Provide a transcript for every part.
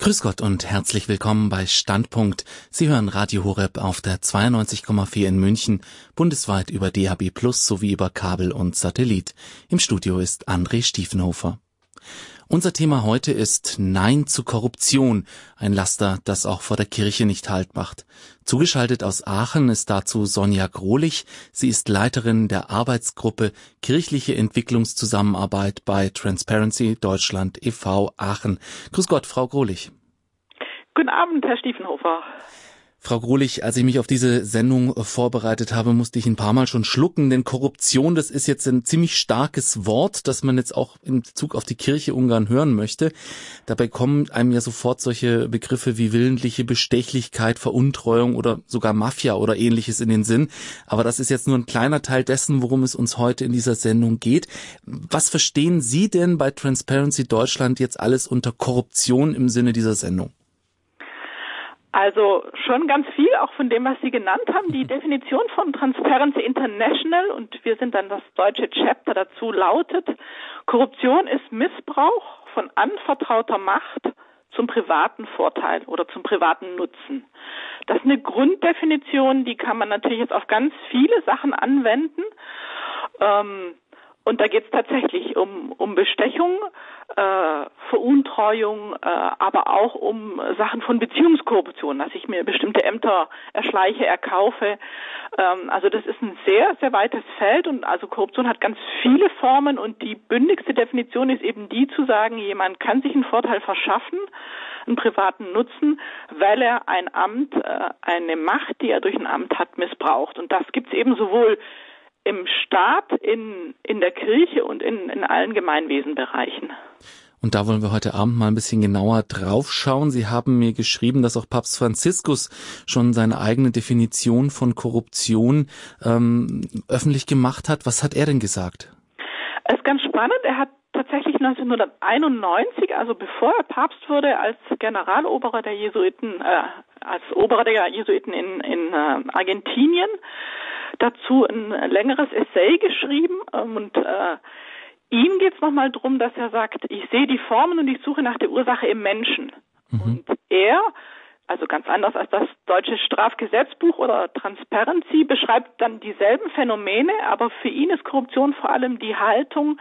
Grüß Gott und herzlich willkommen bei Standpunkt. Sie hören Radio Horeb auf der 92,4 in München, bundesweit über DAB Plus sowie über Kabel und Satellit. Im Studio ist André Stiefenhofer. Unser Thema heute ist Nein zu Korruption, ein Laster, das auch vor der Kirche nicht Halt macht. Zugeschaltet aus Aachen ist dazu Sonja Grohlich. Sie ist Leiterin der Arbeitsgruppe Kirchliche Entwicklungszusammenarbeit bei Transparency Deutschland e.V. Aachen. Grüß Gott, Frau Grohlich. Guten Abend, Herr Stiefenhofer. Frau Grohlich, als ich mich auf diese Sendung äh, vorbereitet habe, musste ich ein paar Mal schon schlucken, denn Korruption, das ist jetzt ein ziemlich starkes Wort, das man jetzt auch in Bezug auf die Kirche Ungarn hören möchte. Dabei kommen einem ja sofort solche Begriffe wie willentliche Bestechlichkeit, Veruntreuung oder sogar Mafia oder ähnliches in den Sinn. Aber das ist jetzt nur ein kleiner Teil dessen, worum es uns heute in dieser Sendung geht. Was verstehen Sie denn bei Transparency Deutschland jetzt alles unter Korruption im Sinne dieser Sendung? Also schon ganz viel, auch von dem, was Sie genannt haben. Die Definition von Transparency International, und wir sind dann das deutsche Chapter dazu, lautet, Korruption ist Missbrauch von anvertrauter Macht zum privaten Vorteil oder zum privaten Nutzen. Das ist eine Grunddefinition, die kann man natürlich jetzt auf ganz viele Sachen anwenden. Ähm, und da geht es tatsächlich um, um Bestechung, äh, Veruntreuung, äh, aber auch um Sachen von Beziehungskorruption, dass ich mir bestimmte Ämter erschleiche, erkaufe. Ähm, also das ist ein sehr, sehr weites Feld und also Korruption hat ganz viele Formen und die bündigste Definition ist eben die zu sagen, jemand kann sich einen Vorteil verschaffen, einen privaten Nutzen, weil er ein Amt, äh, eine Macht, die er durch ein Amt hat, missbraucht. Und das gibt es eben sowohl im Staat, in, in der Kirche und in, in allen Gemeinwesenbereichen. Und da wollen wir heute Abend mal ein bisschen genauer draufschauen. Sie haben mir geschrieben, dass auch Papst Franziskus schon seine eigene Definition von Korruption ähm, öffentlich gemacht hat. Was hat er denn gesagt? Es ist ganz spannend. Er hat tatsächlich 1991, also bevor er Papst wurde, als Generaloberer der Jesuiten, äh, als Oberer der Jesuiten in, in äh, Argentinien, dazu ein längeres Essay geschrieben ähm, und äh, ihm geht es nochmal darum, dass er sagt, ich sehe die Formen und ich suche nach der Ursache im Menschen. Mhm. Und er, also ganz anders als das deutsche Strafgesetzbuch oder Transparency, beschreibt dann dieselben Phänomene, aber für ihn ist Korruption vor allem die Haltung,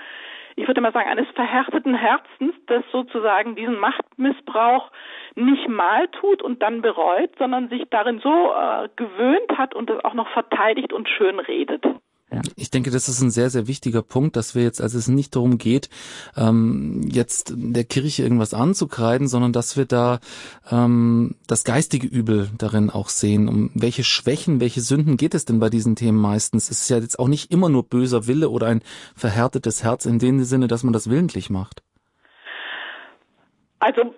ich würde mal sagen, eines verhärteten Herzens, das sozusagen diesen Machtmissbrauch nicht mal tut und dann bereut, sondern sich darin so äh, gewöhnt hat und das auch noch verteidigt und schön redet. Ja. Ich denke, das ist ein sehr, sehr wichtiger Punkt, dass wir jetzt, also es nicht darum geht, ähm, jetzt der Kirche irgendwas anzukreiden, sondern dass wir da ähm, das geistige Übel darin auch sehen. Um welche Schwächen, welche Sünden geht es denn bei diesen Themen meistens? Es ist ja jetzt auch nicht immer nur böser Wille oder ein verhärtetes Herz in dem Sinne, dass man das willentlich macht. Also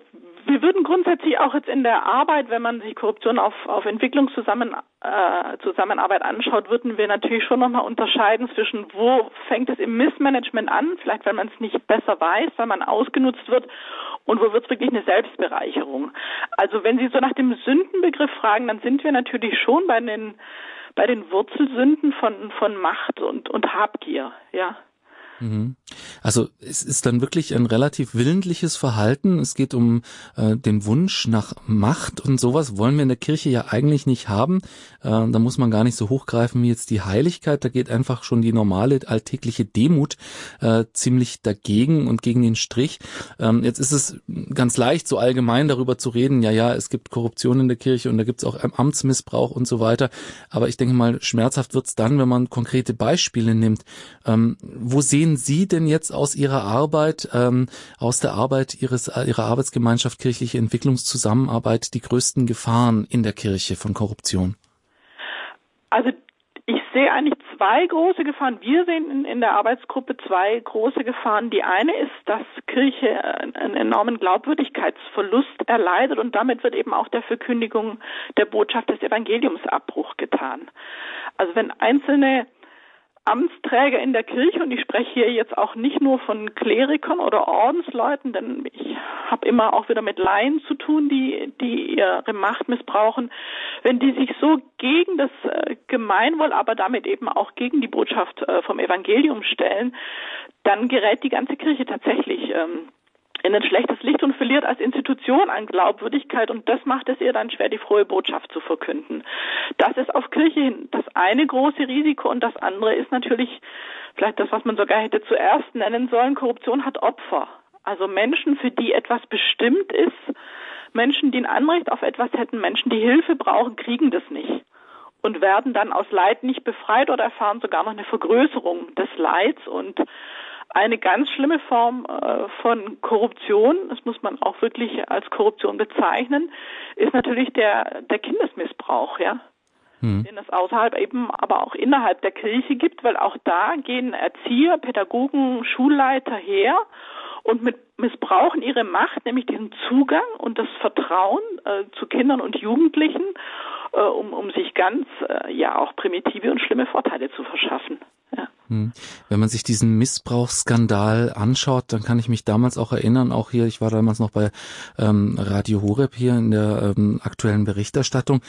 wir würden grundsätzlich auch jetzt in der Arbeit, wenn man sich Korruption auf, auf Entwicklungszusammenarbeit äh, anschaut, würden wir natürlich schon nochmal unterscheiden zwischen, wo fängt es im Missmanagement an, vielleicht weil man es nicht besser weiß, weil man ausgenutzt wird, und wo wird es wirklich eine Selbstbereicherung. Also wenn Sie so nach dem Sündenbegriff fragen, dann sind wir natürlich schon bei den, bei den Wurzelsünden von, von Macht und, und Habgier, ja. Mhm. Also es ist dann wirklich ein relativ willentliches Verhalten. Es geht um äh, den Wunsch nach Macht und sowas wollen wir in der Kirche ja eigentlich nicht haben. Äh, da muss man gar nicht so hochgreifen wie jetzt die Heiligkeit. Da geht einfach schon die normale alltägliche Demut äh, ziemlich dagegen und gegen den Strich. Ähm, jetzt ist es ganz leicht, so allgemein darüber zu reden. Ja, ja, es gibt Korruption in der Kirche und da gibt es auch Amtsmissbrauch und so weiter. Aber ich denke mal, schmerzhaft wird's dann, wenn man konkrete Beispiele nimmt. Ähm, wo sehen sehen Sie denn jetzt aus Ihrer Arbeit, ähm, aus der Arbeit Ihres, Ihrer Arbeitsgemeinschaft kirchliche Entwicklungszusammenarbeit die größten Gefahren in der Kirche von Korruption? Also ich sehe eigentlich zwei große Gefahren. Wir sehen in, in, der Arbeitsgruppe zwei große Gefahren. Die eine ist, dass Kirche einen enormen Glaubwürdigkeitsverlust erleidet und damit wird eben auch der Verkündigung der Botschaft des Evangeliums Abbruch getan. Also wenn einzelne Amtsträger in der Kirche und ich spreche hier jetzt auch nicht nur von Klerikern oder Ordensleuten, denn ich habe immer auch wieder mit Laien zu tun, die, die ihre Macht missbrauchen, wenn die sich so gegen das äh, Gemeinwohl, aber damit eben auch gegen die Botschaft äh, vom Evangelium stellen, dann gerät die ganze Kirche tatsächlich ähm, in ein schlechtes Licht und verliert als Institution an Glaubwürdigkeit und das macht es ihr dann schwer, die frohe Botschaft zu verkünden. Das ist auf Kirche hin das eine große Risiko und das andere ist natürlich vielleicht das, was man sogar hätte zuerst nennen sollen. Korruption hat Opfer. Also Menschen, für die etwas bestimmt ist, Menschen, die ein Anrecht auf etwas hätten, Menschen, die Hilfe brauchen, kriegen das nicht und werden dann aus Leid nicht befreit oder erfahren sogar noch eine Vergrößerung des Leids und eine ganz schlimme Form äh, von Korruption, das muss man auch wirklich als Korruption bezeichnen, ist natürlich der, der Kindesmissbrauch, ja. Hm. Den es außerhalb eben, aber auch innerhalb der Kirche gibt, weil auch da gehen Erzieher, Pädagogen, Schulleiter her und mit, missbrauchen ihre Macht, nämlich diesen Zugang und das Vertrauen äh, zu Kindern und Jugendlichen, äh, um, um sich ganz äh, ja auch primitive und schlimme Vorteile zu verschaffen. Hm. Wenn man sich diesen Missbrauchsskandal anschaut, dann kann ich mich damals auch erinnern, auch hier, ich war damals noch bei ähm, Radio Horeb hier in der ähm, aktuellen Berichterstattung.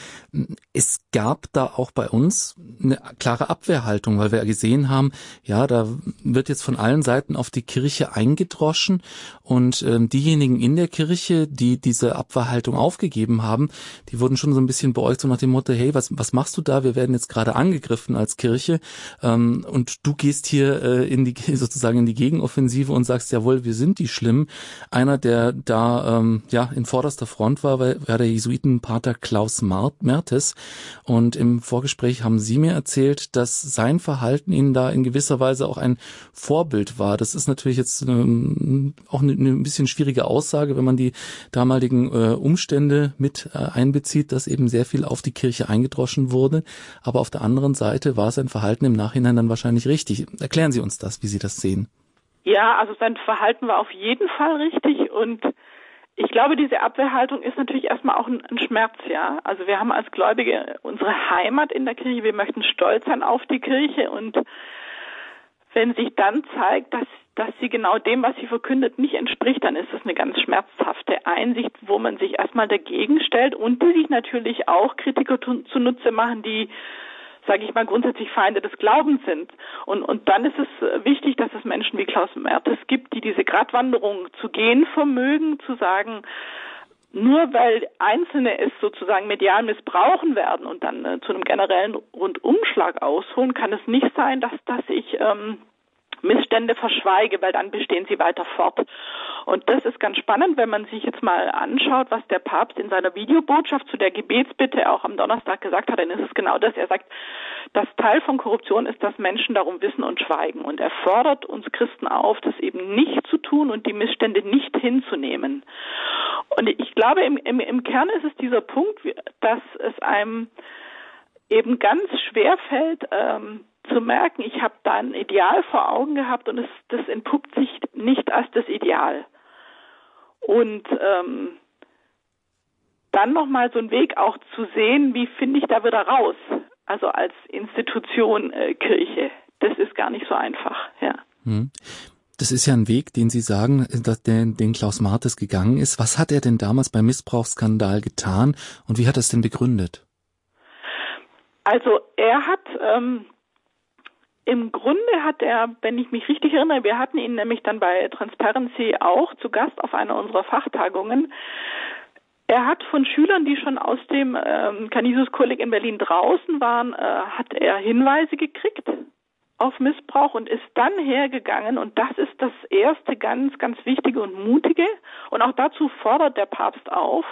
Es gab da auch bei uns eine klare Abwehrhaltung, weil wir gesehen haben, ja, da wird jetzt von allen Seiten auf die Kirche eingedroschen und ähm, diejenigen in der Kirche, die diese Abwehrhaltung aufgegeben haben, die wurden schon so ein bisschen beäugt, so nach dem Motto, hey, was, was machst du da? Wir werden jetzt gerade angegriffen als Kirche ähm, und du gehst hier äh, in die sozusagen in die Gegenoffensive und sagst, jawohl, wir sind die schlimm. Einer, der da ähm, ja in vorderster Front war, war, war der Jesuitenpater Klaus Mertes. Und im Vorgespräch haben Sie mir erzählt, dass sein Verhalten Ihnen da in gewisser Weise auch ein Vorbild war. Das ist natürlich jetzt ähm, auch eine, eine bisschen schwierige Aussage, wenn man die damaligen äh, Umstände mit äh, einbezieht, dass eben sehr viel auf die Kirche eingedroschen wurde. Aber auf der anderen Seite war sein Verhalten im Nachhinein dann wahrscheinlich richtig. Erklären Sie uns das, wie Sie das sehen. Ja, also sein Verhalten war auf jeden Fall richtig und ich glaube, diese Abwehrhaltung ist natürlich erstmal auch ein, ein, Schmerz, ja. Also wir haben als Gläubige unsere Heimat in der Kirche, wir möchten stolz sein auf die Kirche und wenn sich dann zeigt, dass, dass sie genau dem, was sie verkündet, nicht entspricht, dann ist das eine ganz schmerzhafte Einsicht, wo man sich erstmal dagegen stellt und die sich natürlich auch Kritiker zunutze machen, die sage ich mal, grundsätzlich Feinde des Glaubens sind. Und, und dann ist es äh, wichtig, dass es Menschen wie Klaus Mertes gibt, die diese Gratwanderung zu gehen vermögen, zu sagen, nur weil Einzelne es sozusagen medial missbrauchen werden und dann äh, zu einem generellen Rundumschlag ausholen, kann es nicht sein, dass, dass ich ähm, Missstände verschweige, weil dann bestehen sie weiter fort. Und das ist ganz spannend, wenn man sich jetzt mal anschaut, was der Papst in seiner Videobotschaft zu der Gebetsbitte auch am Donnerstag gesagt hat, dann ist es genau das. Er sagt, das Teil von Korruption ist, dass Menschen darum wissen und schweigen. Und er fordert uns Christen auf, das eben nicht zu tun und die Missstände nicht hinzunehmen. Und ich glaube, im, im, im Kern ist es dieser Punkt, dass es einem eben ganz schwer fällt, ähm, zu merken, ich habe da ein Ideal vor Augen gehabt und es, das entpuppt sich nicht als das Ideal. Und ähm, dann nochmal so einen Weg auch zu sehen, wie finde ich da wieder raus, also als Institution äh, Kirche. Das ist gar nicht so einfach, ja. Hm. Das ist ja ein Weg, den Sie sagen, dass der, den Klaus Martes gegangen ist. Was hat er denn damals beim Missbrauchsskandal getan und wie hat er es denn begründet? Also er hat ähm, im Grunde hat er, wenn ich mich richtig erinnere, wir hatten ihn nämlich dann bei Transparency auch zu Gast auf einer unserer Fachtagungen. Er hat von Schülern, die schon aus dem ähm, Canisius Kolleg in Berlin draußen waren, äh, hat er Hinweise gekriegt auf Missbrauch und ist dann hergegangen und das ist das erste ganz, ganz wichtige und mutige und auch dazu fordert der Papst auf,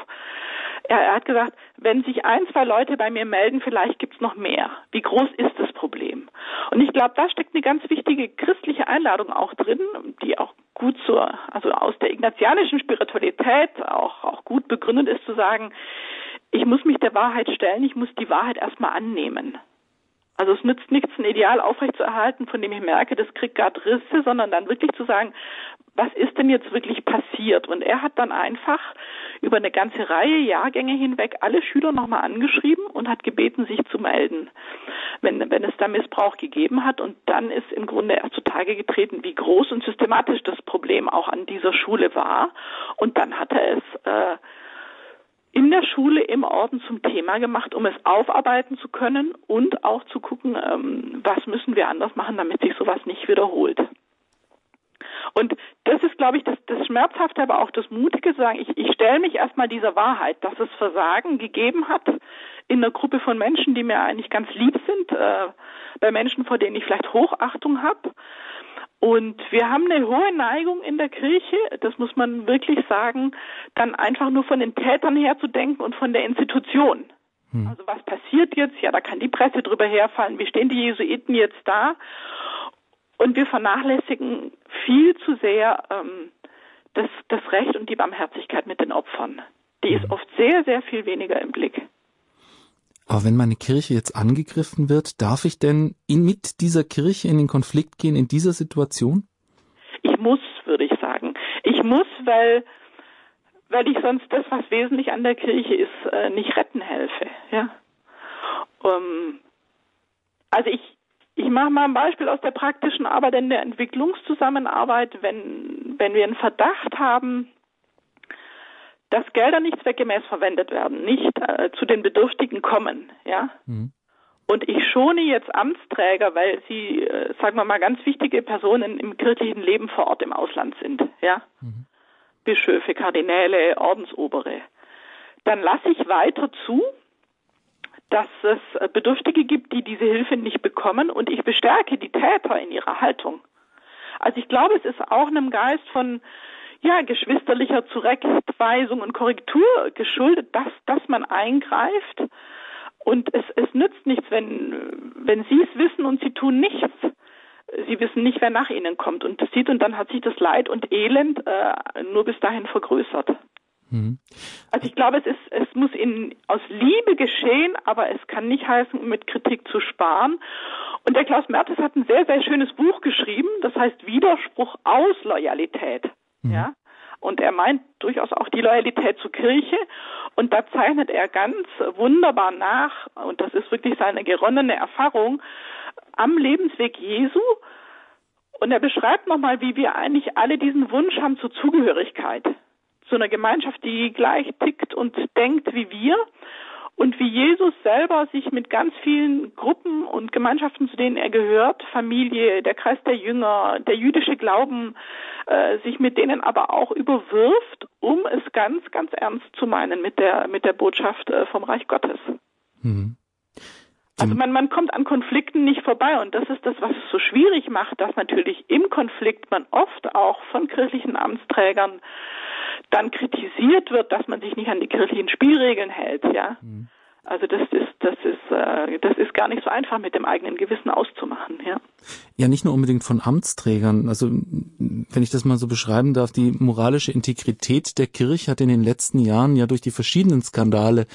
er, hat gesagt, wenn sich ein, zwei Leute bei mir melden, vielleicht gibt's noch mehr. Wie groß ist das Problem? Und ich glaube, da steckt eine ganz wichtige christliche Einladung auch drin, die auch gut zur, also aus der ignatianischen Spiritualität auch, auch gut begründet ist, zu sagen, ich muss mich der Wahrheit stellen, ich muss die Wahrheit erstmal annehmen. Also es nützt nichts, ein Ideal aufrechtzuerhalten, von dem ich merke, das kriegt gerade Risse, sondern dann wirklich zu sagen, was ist denn jetzt wirklich passiert? Und er hat dann einfach über eine ganze Reihe Jahrgänge hinweg alle Schüler nochmal angeschrieben und hat gebeten, sich zu melden, wenn, wenn es da Missbrauch gegeben hat. Und dann ist im Grunde erst zutage getreten, wie groß und systematisch das Problem auch an dieser Schule war. Und dann hat er es äh, in der Schule im Orden zum Thema gemacht, um es aufarbeiten zu können und auch zu gucken, ähm, was müssen wir anders machen, damit sich sowas nicht wiederholt. Und das ist, glaube ich, das, das Schmerzhafte, aber auch das Mutige sagen, ich, ich stelle mich erstmal dieser Wahrheit, dass es Versagen gegeben hat in einer Gruppe von Menschen, die mir eigentlich ganz lieb sind, äh, bei Menschen, vor denen ich vielleicht Hochachtung habe. Und wir haben eine hohe Neigung in der Kirche, das muss man wirklich sagen, dann einfach nur von den Tätern her zu denken und von der Institution. Hm. Also was passiert jetzt? Ja, da kann die Presse drüber herfallen. Wie stehen die Jesuiten jetzt da? Und wir vernachlässigen viel zu sehr ähm, das, das Recht und die Barmherzigkeit mit den Opfern. Die ist hm. oft sehr, sehr viel weniger im Blick. Aber wenn meine Kirche jetzt angegriffen wird, darf ich denn in, mit dieser Kirche in den Konflikt gehen in dieser Situation? Ich muss, würde ich sagen. Ich muss, weil weil ich sonst das, was wesentlich an der Kirche ist, äh, nicht retten helfe. Ja. Um, ähm, also ich ich mache mal ein Beispiel aus der praktischen Arbeit in der Entwicklungszusammenarbeit, wenn wenn wir einen Verdacht haben, dass Gelder nicht zweckgemäß verwendet werden, nicht äh, zu den Bedürftigen kommen, ja. Mhm. Und ich schone jetzt Amtsträger, weil sie, äh, sagen wir mal, ganz wichtige Personen im kirchlichen Leben vor Ort im Ausland sind, ja. Mhm. Bischöfe, Kardinäle, Ordensobere. Dann lasse ich weiter zu, dass es Bedürftige gibt, die diese Hilfe nicht bekommen und ich bestärke die Täter in ihrer Haltung. Also ich glaube, es ist auch einem Geist von ja, geschwisterlicher Zurechtweisung und Korrektur geschuldet, dass, dass man eingreift. Und es, es nützt nichts, wenn, wenn Sie es wissen und Sie tun nichts. Sie wissen nicht, wer nach Ihnen kommt und das sieht und dann hat sich das Leid und Elend äh, nur bis dahin vergrößert. Mhm. Also ich glaube, es ist, es muss in, aus Liebe geschehen, aber es kann nicht heißen, mit Kritik zu sparen. Und der Klaus Mertes hat ein sehr, sehr schönes Buch geschrieben, das heißt Widerspruch aus Loyalität. Mhm. Ja. Und er meint durchaus auch die Loyalität zur Kirche. Und da zeichnet er ganz wunderbar nach, und das ist wirklich seine geronnene Erfahrung, am Lebensweg Jesu. Und er beschreibt nochmal, wie wir eigentlich alle diesen Wunsch haben zur Zugehörigkeit. Zu einer Gemeinschaft, die gleich tickt und denkt wie wir und wie Jesus selber sich mit ganz vielen Gruppen und Gemeinschaften, zu denen er gehört, Familie, der Kreis der Jünger, der jüdische Glauben, äh, sich mit denen aber auch überwirft, um es ganz, ganz ernst zu meinen mit der mit der Botschaft äh, vom Reich Gottes. Mhm. Also man, man kommt an Konflikten nicht vorbei und das ist das, was es so schwierig macht, dass natürlich im Konflikt man oft auch von kirchlichen Amtsträgern dann kritisiert wird, dass man sich nicht an die kirchlichen Spielregeln hält, ja. Mhm. Also das ist, das ist, äh, das ist gar nicht so einfach mit dem eigenen Gewissen auszumachen, ja. Ja, nicht nur unbedingt von Amtsträgern. Also wenn ich das mal so beschreiben darf, die moralische Integrität der Kirche hat in den letzten Jahren ja durch die verschiedenen Skandale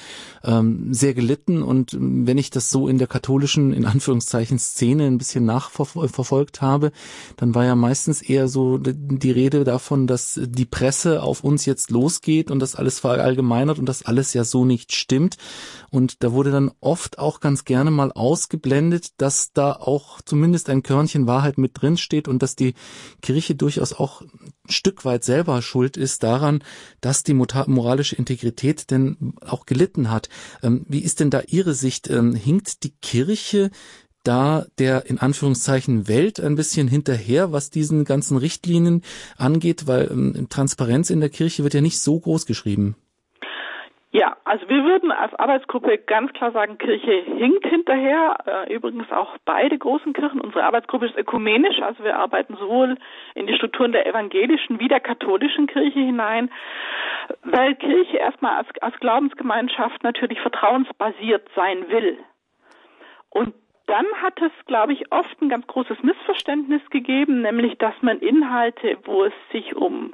ähm, sehr gelitten. Und wenn ich das so in der katholischen, in Anführungszeichen, Szene ein bisschen nachverfolgt habe, dann war ja meistens eher so die Rede davon, dass die Presse auf uns jetzt losgeht und das alles verallgemeinert und das alles ja so nicht stimmt. Da wurde dann oft auch ganz gerne mal ausgeblendet, dass da auch zumindest ein Körnchen Wahrheit mit drin steht und dass die Kirche durchaus auch ein Stück weit selber schuld ist daran, dass die moralische Integrität denn auch gelitten hat. Ähm, wie ist denn da Ihre Sicht? Ähm, hinkt die Kirche da der in Anführungszeichen Welt ein bisschen hinterher, was diesen ganzen Richtlinien angeht, weil ähm, Transparenz in der Kirche wird ja nicht so groß geschrieben. Ja, also wir würden als Arbeitsgruppe ganz klar sagen, Kirche hinkt hinterher. Äh, übrigens auch beide großen Kirchen. Unsere Arbeitsgruppe ist ökumenisch, also wir arbeiten sowohl in die Strukturen der evangelischen wie der katholischen Kirche hinein, weil Kirche erstmal als, als Glaubensgemeinschaft natürlich vertrauensbasiert sein will. Und dann hat es, glaube ich, oft ein ganz großes Missverständnis gegeben, nämlich dass man Inhalte, wo es sich um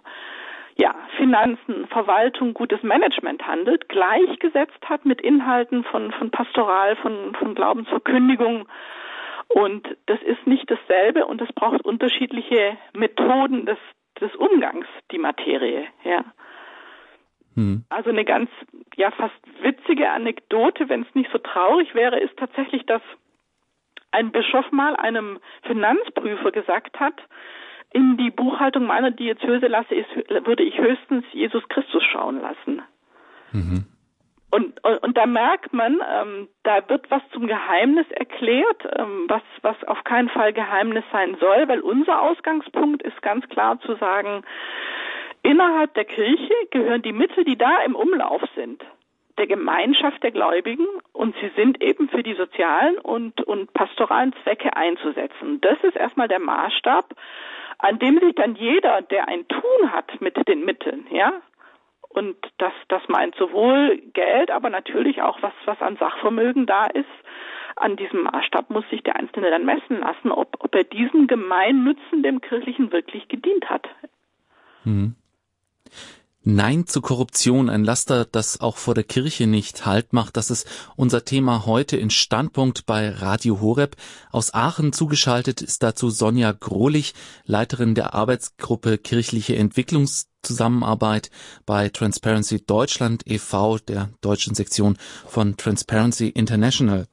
ja, Finanzen, Verwaltung, gutes Management handelt, gleichgesetzt hat mit Inhalten von, von Pastoral, von, von Glaubensverkündigung. Und das ist nicht dasselbe und es braucht unterschiedliche Methoden des, des Umgangs, die Materie, ja. Hm. Also eine ganz, ja, fast witzige Anekdote, wenn es nicht so traurig wäre, ist tatsächlich, dass ein Bischof mal einem Finanzprüfer gesagt hat, in die Buchhaltung meiner Diözese lasse ich, würde ich höchstens Jesus Christus schauen lassen. Mhm. und, und, und da merkt man, ähm, da wird was zum Geheimnis erklärt, ähm, was, was auf keinen Fall Geheimnis sein soll, weil unser Ausgangspunkt ist ganz klar zu sagen, innerhalb der Kirche gehören die Mittel, die da im Umlauf sind, der Gemeinschaft der Gläubigen und sie sind eben für die sozialen und, und pastoralen Zwecke einzusetzen. Das ist erstmal der Maßstab, an dem sich dann jeder, der ein Tun hat mit den Mitteln, ja, und das, das meint sowohl Geld, aber natürlich auch was, was an Sachvermögen da ist. An diesem Maßstab muss sich der Einzelne dann messen lassen, ob, ob er diesem Gemeinnützen dem Kirchlichen wirklich gedient hat. Hm. Nein zu Korruption, ein Laster, das auch vor der Kirche nicht Halt macht. Das ist unser Thema heute in Standpunkt bei Radio Horeb. Aus Aachen zugeschaltet ist dazu Sonja Grohlich, Leiterin der Arbeitsgruppe Kirchliche Entwicklungszusammenarbeit bei Transparency Deutschland e.V., der deutschen Sektion von Transparency International.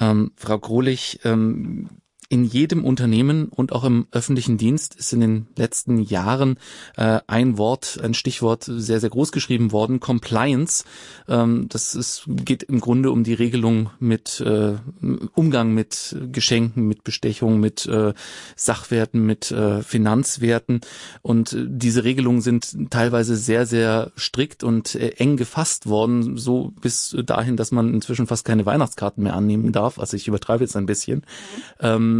Ähm, Frau Grohlich, ähm, in jedem Unternehmen und auch im öffentlichen Dienst ist in den letzten Jahren äh, ein Wort, ein Stichwort sehr, sehr groß geschrieben worden, Compliance. Ähm, das ist, geht im Grunde um die Regelung mit äh, Umgang mit Geschenken, mit Bestechung, mit äh, Sachwerten, mit äh, Finanzwerten. Und äh, diese Regelungen sind teilweise sehr, sehr strikt und äh, eng gefasst worden, so bis dahin, dass man inzwischen fast keine Weihnachtskarten mehr annehmen darf. Also ich übertreibe jetzt ein bisschen. Mhm. Ähm,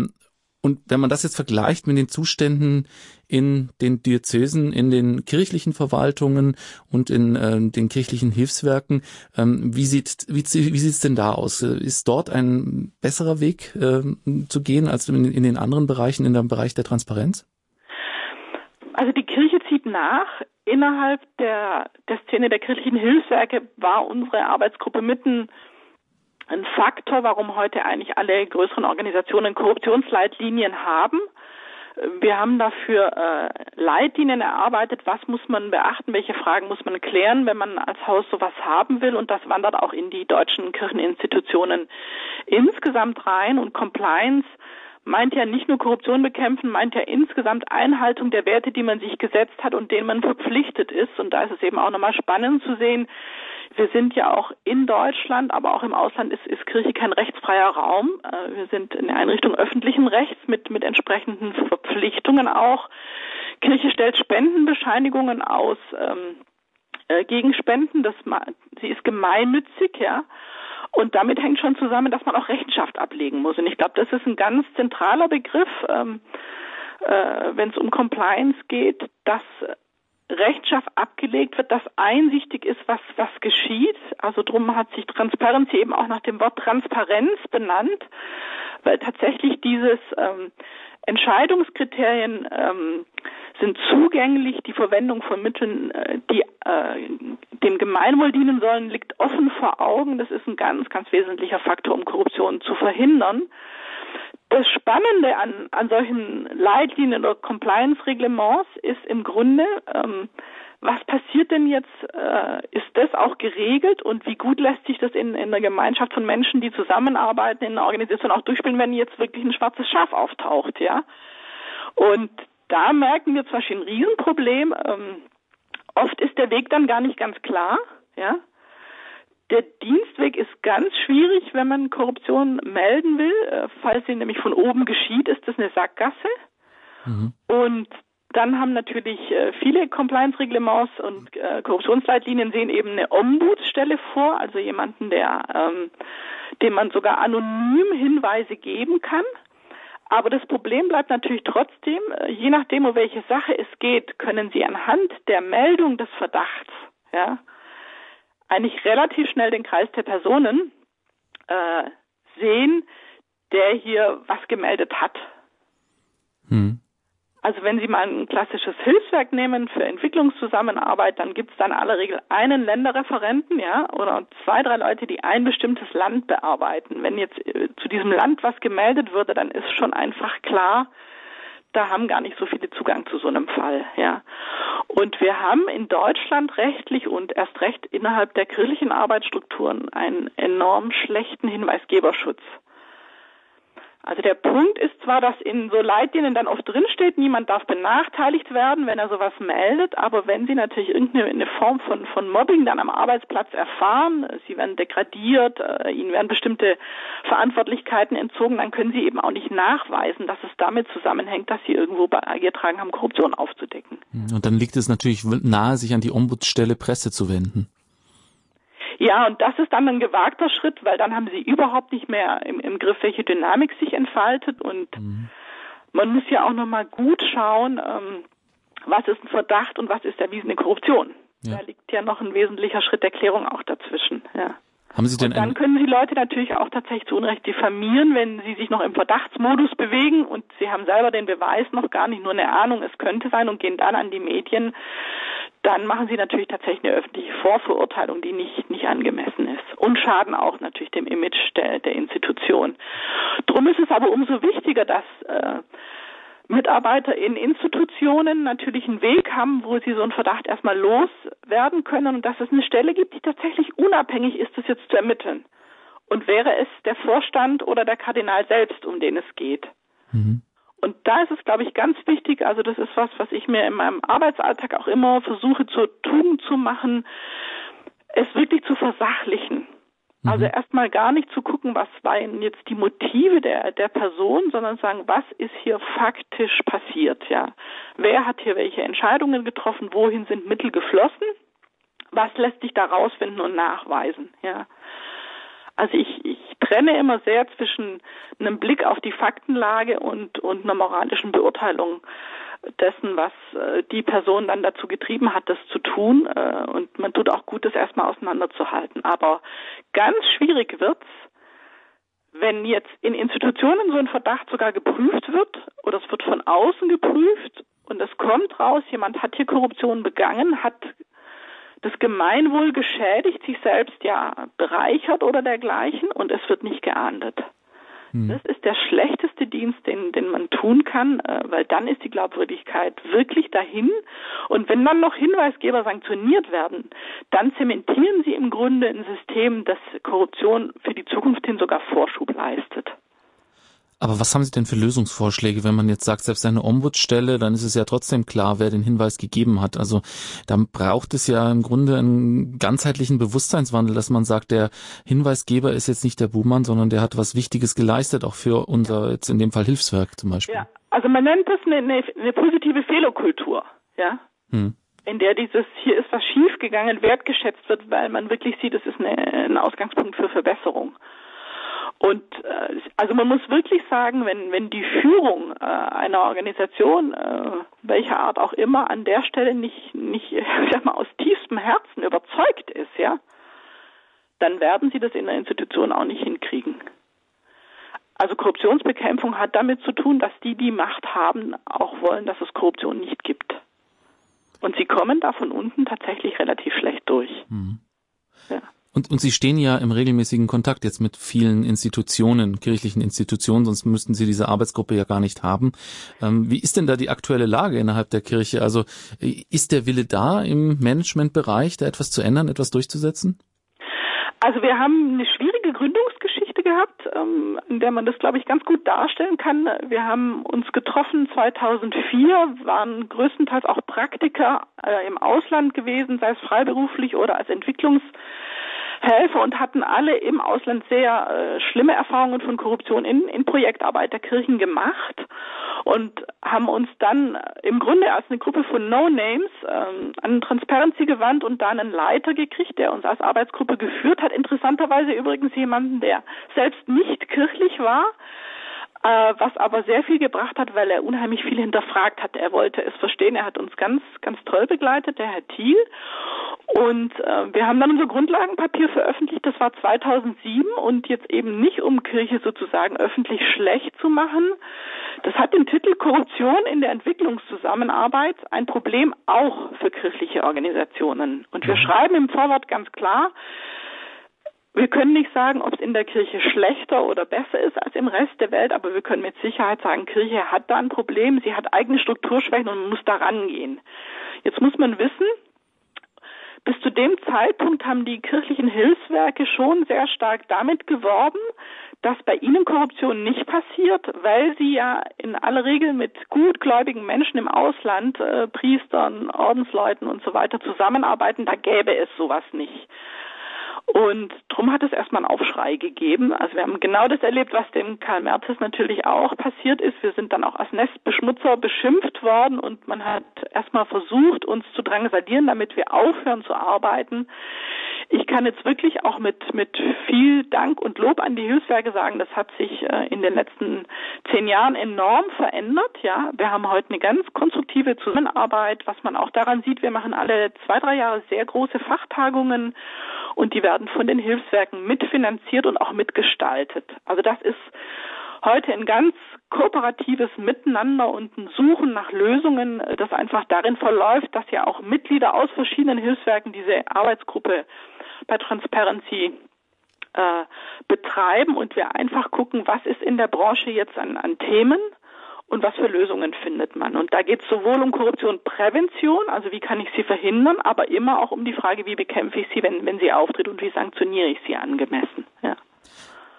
und wenn man das jetzt vergleicht mit den Zuständen in den Diözesen, in den kirchlichen Verwaltungen und in äh, den kirchlichen Hilfswerken, ähm, wie sieht wie, wie sieht's denn da aus? Ist dort ein besserer Weg äh, zu gehen als in, in den anderen Bereichen, in dem Bereich der Transparenz? Also die Kirche zieht nach. Innerhalb der, der Szene der kirchlichen Hilfswerke war unsere Arbeitsgruppe mitten ein Faktor, warum heute eigentlich alle größeren Organisationen Korruptionsleitlinien haben. Wir haben dafür äh, Leitlinien erarbeitet, was muss man beachten, welche Fragen muss man klären, wenn man als Haus sowas haben will. Und das wandert auch in die deutschen Kircheninstitutionen insgesamt rein. Und Compliance meint ja nicht nur Korruption bekämpfen, meint ja insgesamt Einhaltung der Werte, die man sich gesetzt hat und denen man verpflichtet ist. Und da ist es eben auch nochmal spannend zu sehen, wir sind ja auch in Deutschland, aber auch im Ausland ist, ist Kirche kein rechtsfreier Raum. Äh, wir sind in der Einrichtung öffentlichen Rechts mit, mit entsprechenden Verpflichtungen auch. Kirche stellt Spendenbescheinigungen aus ähm, äh, gegen Spenden. Das, sie ist gemeinnützig, ja. Und damit hängt schon zusammen, dass man auch Rechenschaft ablegen muss. Und ich glaube, das ist ein ganz zentraler Begriff, ähm, äh, wenn es um Compliance geht, dass Rechenschaft abgelegt wird, dass einsichtig ist, was, was geschieht. Also drum hat sich Transparency eben auch nach dem Wort Transparenz benannt, weil tatsächlich dieses ähm, Entscheidungskriterien ähm, sind zugänglich, die Verwendung von Mitteln, äh, die äh, dem Gemeinwohl dienen sollen, liegt offen vor Augen. Das ist ein ganz, ganz wesentlicher Faktor, um Korruption zu verhindern das Spannende an, an solchen Leitlinien oder Compliance-Reglements ist im Grunde, ähm, was passiert denn jetzt? Äh, ist das auch geregelt und wie gut lässt sich das in, in einer Gemeinschaft von Menschen, die zusammenarbeiten, in einer Organisation auch durchspielen, wenn jetzt wirklich ein schwarzes Schaf auftaucht, ja? Und da merken wir zum Beispiel ein Riesenproblem. Ähm, oft ist der Weg dann gar nicht ganz klar, ja? Der Dienstweg ist ganz schwierig, wenn man Korruption melden will. Äh, falls sie nämlich von oben geschieht, ist das eine Sackgasse. Mhm. Und dann haben natürlich äh, viele Compliance-Reglements und äh, Korruptionsleitlinien sehen eben eine Ombudsstelle vor, also jemanden, der, ähm, dem man sogar anonym Hinweise geben kann. Aber das Problem bleibt natürlich trotzdem, je nachdem, um welche Sache es geht, können Sie anhand der Meldung des Verdachts, ja, eigentlich relativ schnell den Kreis der Personen äh, sehen, der hier was gemeldet hat. Hm. Also wenn Sie mal ein klassisches Hilfswerk nehmen für Entwicklungszusammenarbeit, dann gibt es dann in aller Regel einen Länderreferenten, ja, oder zwei, drei Leute, die ein bestimmtes Land bearbeiten. Wenn jetzt äh, zu diesem Land was gemeldet würde, dann ist schon einfach klar, da haben gar nicht so viele Zugang zu so einem Fall, ja. Und wir haben in Deutschland rechtlich und erst recht innerhalb der kirchlichen Arbeitsstrukturen einen enorm schlechten Hinweisgeberschutz. Also der Punkt ist zwar, dass in so Leitlinien dann oft drinsteht, niemand darf benachteiligt werden, wenn er sowas meldet, aber wenn Sie natürlich irgendeine Form von, von Mobbing dann am Arbeitsplatz erfahren, Sie werden degradiert, äh, Ihnen werden bestimmte Verantwortlichkeiten entzogen, dann können Sie eben auch nicht nachweisen, dass es damit zusammenhängt, dass Sie irgendwo beigetragen haben, Korruption aufzudecken. Und dann liegt es natürlich nahe, sich an die Ombudsstelle Presse zu wenden. Ja, und das ist dann ein gewagter Schritt, weil dann haben sie überhaupt nicht mehr im, im Griff, welche Dynamik sich entfaltet und mhm. man muss ja auch nochmal gut schauen, ähm, was ist ein Verdacht und was ist erwiesene Korruption. Ja. Da liegt ja noch ein wesentlicher Schritt der Klärung auch dazwischen, ja. Haben Sie denn und dann können Sie Leute natürlich auch tatsächlich zu Unrecht diffamieren, wenn sie sich noch im Verdachtsmodus bewegen. Und sie haben selber den Beweis noch gar nicht, nur eine Ahnung, es könnte sein und gehen dann an die Medien. Dann machen sie natürlich tatsächlich eine öffentliche Vorverurteilung, die nicht, nicht angemessen ist. Und schaden auch natürlich dem Image der, der Institution. Drum ist es aber umso wichtiger, dass äh, Mitarbeiter in Institutionen natürlich einen Weg haben, wo sie so einen Verdacht erstmal loswerden können und dass es eine Stelle gibt, die tatsächlich unabhängig ist, das jetzt zu ermitteln. Und wäre es der Vorstand oder der Kardinal selbst, um den es geht. Mhm. Und da ist es, glaube ich, ganz wichtig, also das ist was, was ich mir in meinem Arbeitsalltag auch immer versuche zur Tugend zu machen, es wirklich zu versachlichen. Mhm. Also erstmal gar nicht zu gucken, was waren jetzt die Motive der, der Person, sondern sagen, was ist hier faktisch passiert, ja. Wer hat hier welche Entscheidungen getroffen, wohin sind Mittel geflossen, was lässt sich da rausfinden und nachweisen, ja. Also ich, ich trenne immer sehr zwischen einem Blick auf die Faktenlage und, und einer moralischen Beurteilung dessen, was äh, die Person dann dazu getrieben hat, das zu tun. Äh, und man tut auch gut, das erstmal auseinanderzuhalten. Aber ganz schwierig wird's, wenn jetzt in Institutionen so ein Verdacht sogar geprüft wird oder es wird von außen geprüft und es kommt raus, jemand hat hier Korruption begangen, hat das Gemeinwohl geschädigt, sich selbst ja bereichert oder dergleichen und es wird nicht geahndet. Hm. Das ist der schlechteste Dienst, den, den man tun kann, äh, weil dann ist die Glaubwürdigkeit wirklich dahin. Und wenn dann noch Hinweisgeber sanktioniert werden, dann zementieren sie im Grunde ein System, das Korruption für die Zukunft hin sogar Vorschub leistet. Aber was haben Sie denn für Lösungsvorschläge, wenn man jetzt sagt, selbst eine Ombudsstelle, dann ist es ja trotzdem klar, wer den Hinweis gegeben hat. Also dann braucht es ja im Grunde einen ganzheitlichen Bewusstseinswandel, dass man sagt, der Hinweisgeber ist jetzt nicht der Buhmann, sondern der hat was Wichtiges geleistet, auch für unser, jetzt in dem Fall Hilfswerk zum Beispiel. Ja, also man nennt das eine, eine, eine positive Fehlerkultur, ja. Hm in der dieses hier ist was schiefgegangen wertgeschätzt wird, weil man wirklich sieht, es ist eine, ein Ausgangspunkt für Verbesserung. Und äh, also man muss wirklich sagen, wenn wenn die Führung äh, einer Organisation, äh, welcher Art auch immer, an der Stelle nicht nicht, ich sag mal aus tiefstem Herzen überzeugt ist, ja, dann werden sie das in der Institution auch nicht hinkriegen. Also Korruptionsbekämpfung hat damit zu tun, dass die, die Macht haben, auch wollen, dass es Korruption nicht gibt. Und sie kommen da von unten tatsächlich relativ schlecht durch. Mhm. Ja. Und, und Sie stehen ja im regelmäßigen Kontakt jetzt mit vielen Institutionen, kirchlichen Institutionen, sonst müssten Sie diese Arbeitsgruppe ja gar nicht haben. Ähm, wie ist denn da die aktuelle Lage innerhalb der Kirche? Also ist der Wille da im Managementbereich, da etwas zu ändern, etwas durchzusetzen? Also wir haben eine schwierige Gründungsgeschichte gehabt, ähm, in der man das, glaube ich, ganz gut darstellen kann. Wir haben uns getroffen 2004, waren größtenteils auch Praktiker äh, im Ausland gewesen, sei es freiberuflich oder als Entwicklungs Helfer und hatten alle im Ausland sehr äh, schlimme Erfahrungen von Korruption in, in Projektarbeit der Kirchen gemacht und haben uns dann im Grunde als eine Gruppe von No-Names ähm, an Transparency gewandt und dann einen Leiter gekriegt, der uns als Arbeitsgruppe geführt hat. Interessanterweise übrigens jemanden, der selbst nicht kirchlich war, äh, was aber sehr viel gebracht hat, weil er unheimlich viel hinterfragt hat. Er wollte es verstehen. Er hat uns ganz, ganz toll begleitet, der Herr Thiel. Und äh, wir haben dann unser Grundlagenpapier veröffentlicht. Das war 2007 und jetzt eben nicht, um Kirche sozusagen öffentlich schlecht zu machen. Das hat den Titel Korruption in der Entwicklungszusammenarbeit, ein Problem auch für kirchliche Organisationen. Und wir mhm. schreiben im Vorwort ganz klar, wir können nicht sagen, ob es in der Kirche schlechter oder besser ist als im Rest der Welt, aber wir können mit Sicherheit sagen, Kirche hat da ein Problem, sie hat eigene Strukturschwächen und muss da rangehen. Jetzt muss man wissen, bis zu dem Zeitpunkt haben die kirchlichen Hilfswerke schon sehr stark damit geworben, dass bei Ihnen Korruption nicht passiert, weil Sie ja in aller Regel mit gutgläubigen Menschen im Ausland, äh, Priestern, Ordensleuten und so weiter zusammenarbeiten. Da gäbe es sowas nicht. Und drum hat es erstmal einen Aufschrei gegeben. Also wir haben genau das erlebt, was dem Karl Merzes natürlich auch passiert ist. Wir sind dann auch als Nestbeschmutzer beschimpft worden und man hat erstmal versucht, uns zu drangsalieren, damit wir aufhören zu arbeiten. Ich kann jetzt wirklich auch mit, mit viel Dank und Lob an die Hilfswerke sagen, das hat sich äh, in den letzten zehn Jahren enorm verändert. Ja, wir haben heute eine ganz konstruktive Zusammenarbeit, was man auch daran sieht. Wir machen alle zwei, drei Jahre sehr große Fachtagungen und die werden von den Hilfswerken mitfinanziert und auch mitgestaltet. Also das ist heute ein ganz kooperatives Miteinander und ein Suchen nach Lösungen, das einfach darin verläuft, dass ja auch Mitglieder aus verschiedenen Hilfswerken diese Arbeitsgruppe bei Transparency äh, betreiben und wir einfach gucken, was ist in der Branche jetzt an, an Themen und was für Lösungen findet man. Und da geht es sowohl um Korruptionprävention, also wie kann ich sie verhindern, aber immer auch um die Frage, wie bekämpfe ich sie, wenn, wenn sie auftritt und wie sanktioniere ich sie angemessen. Ja.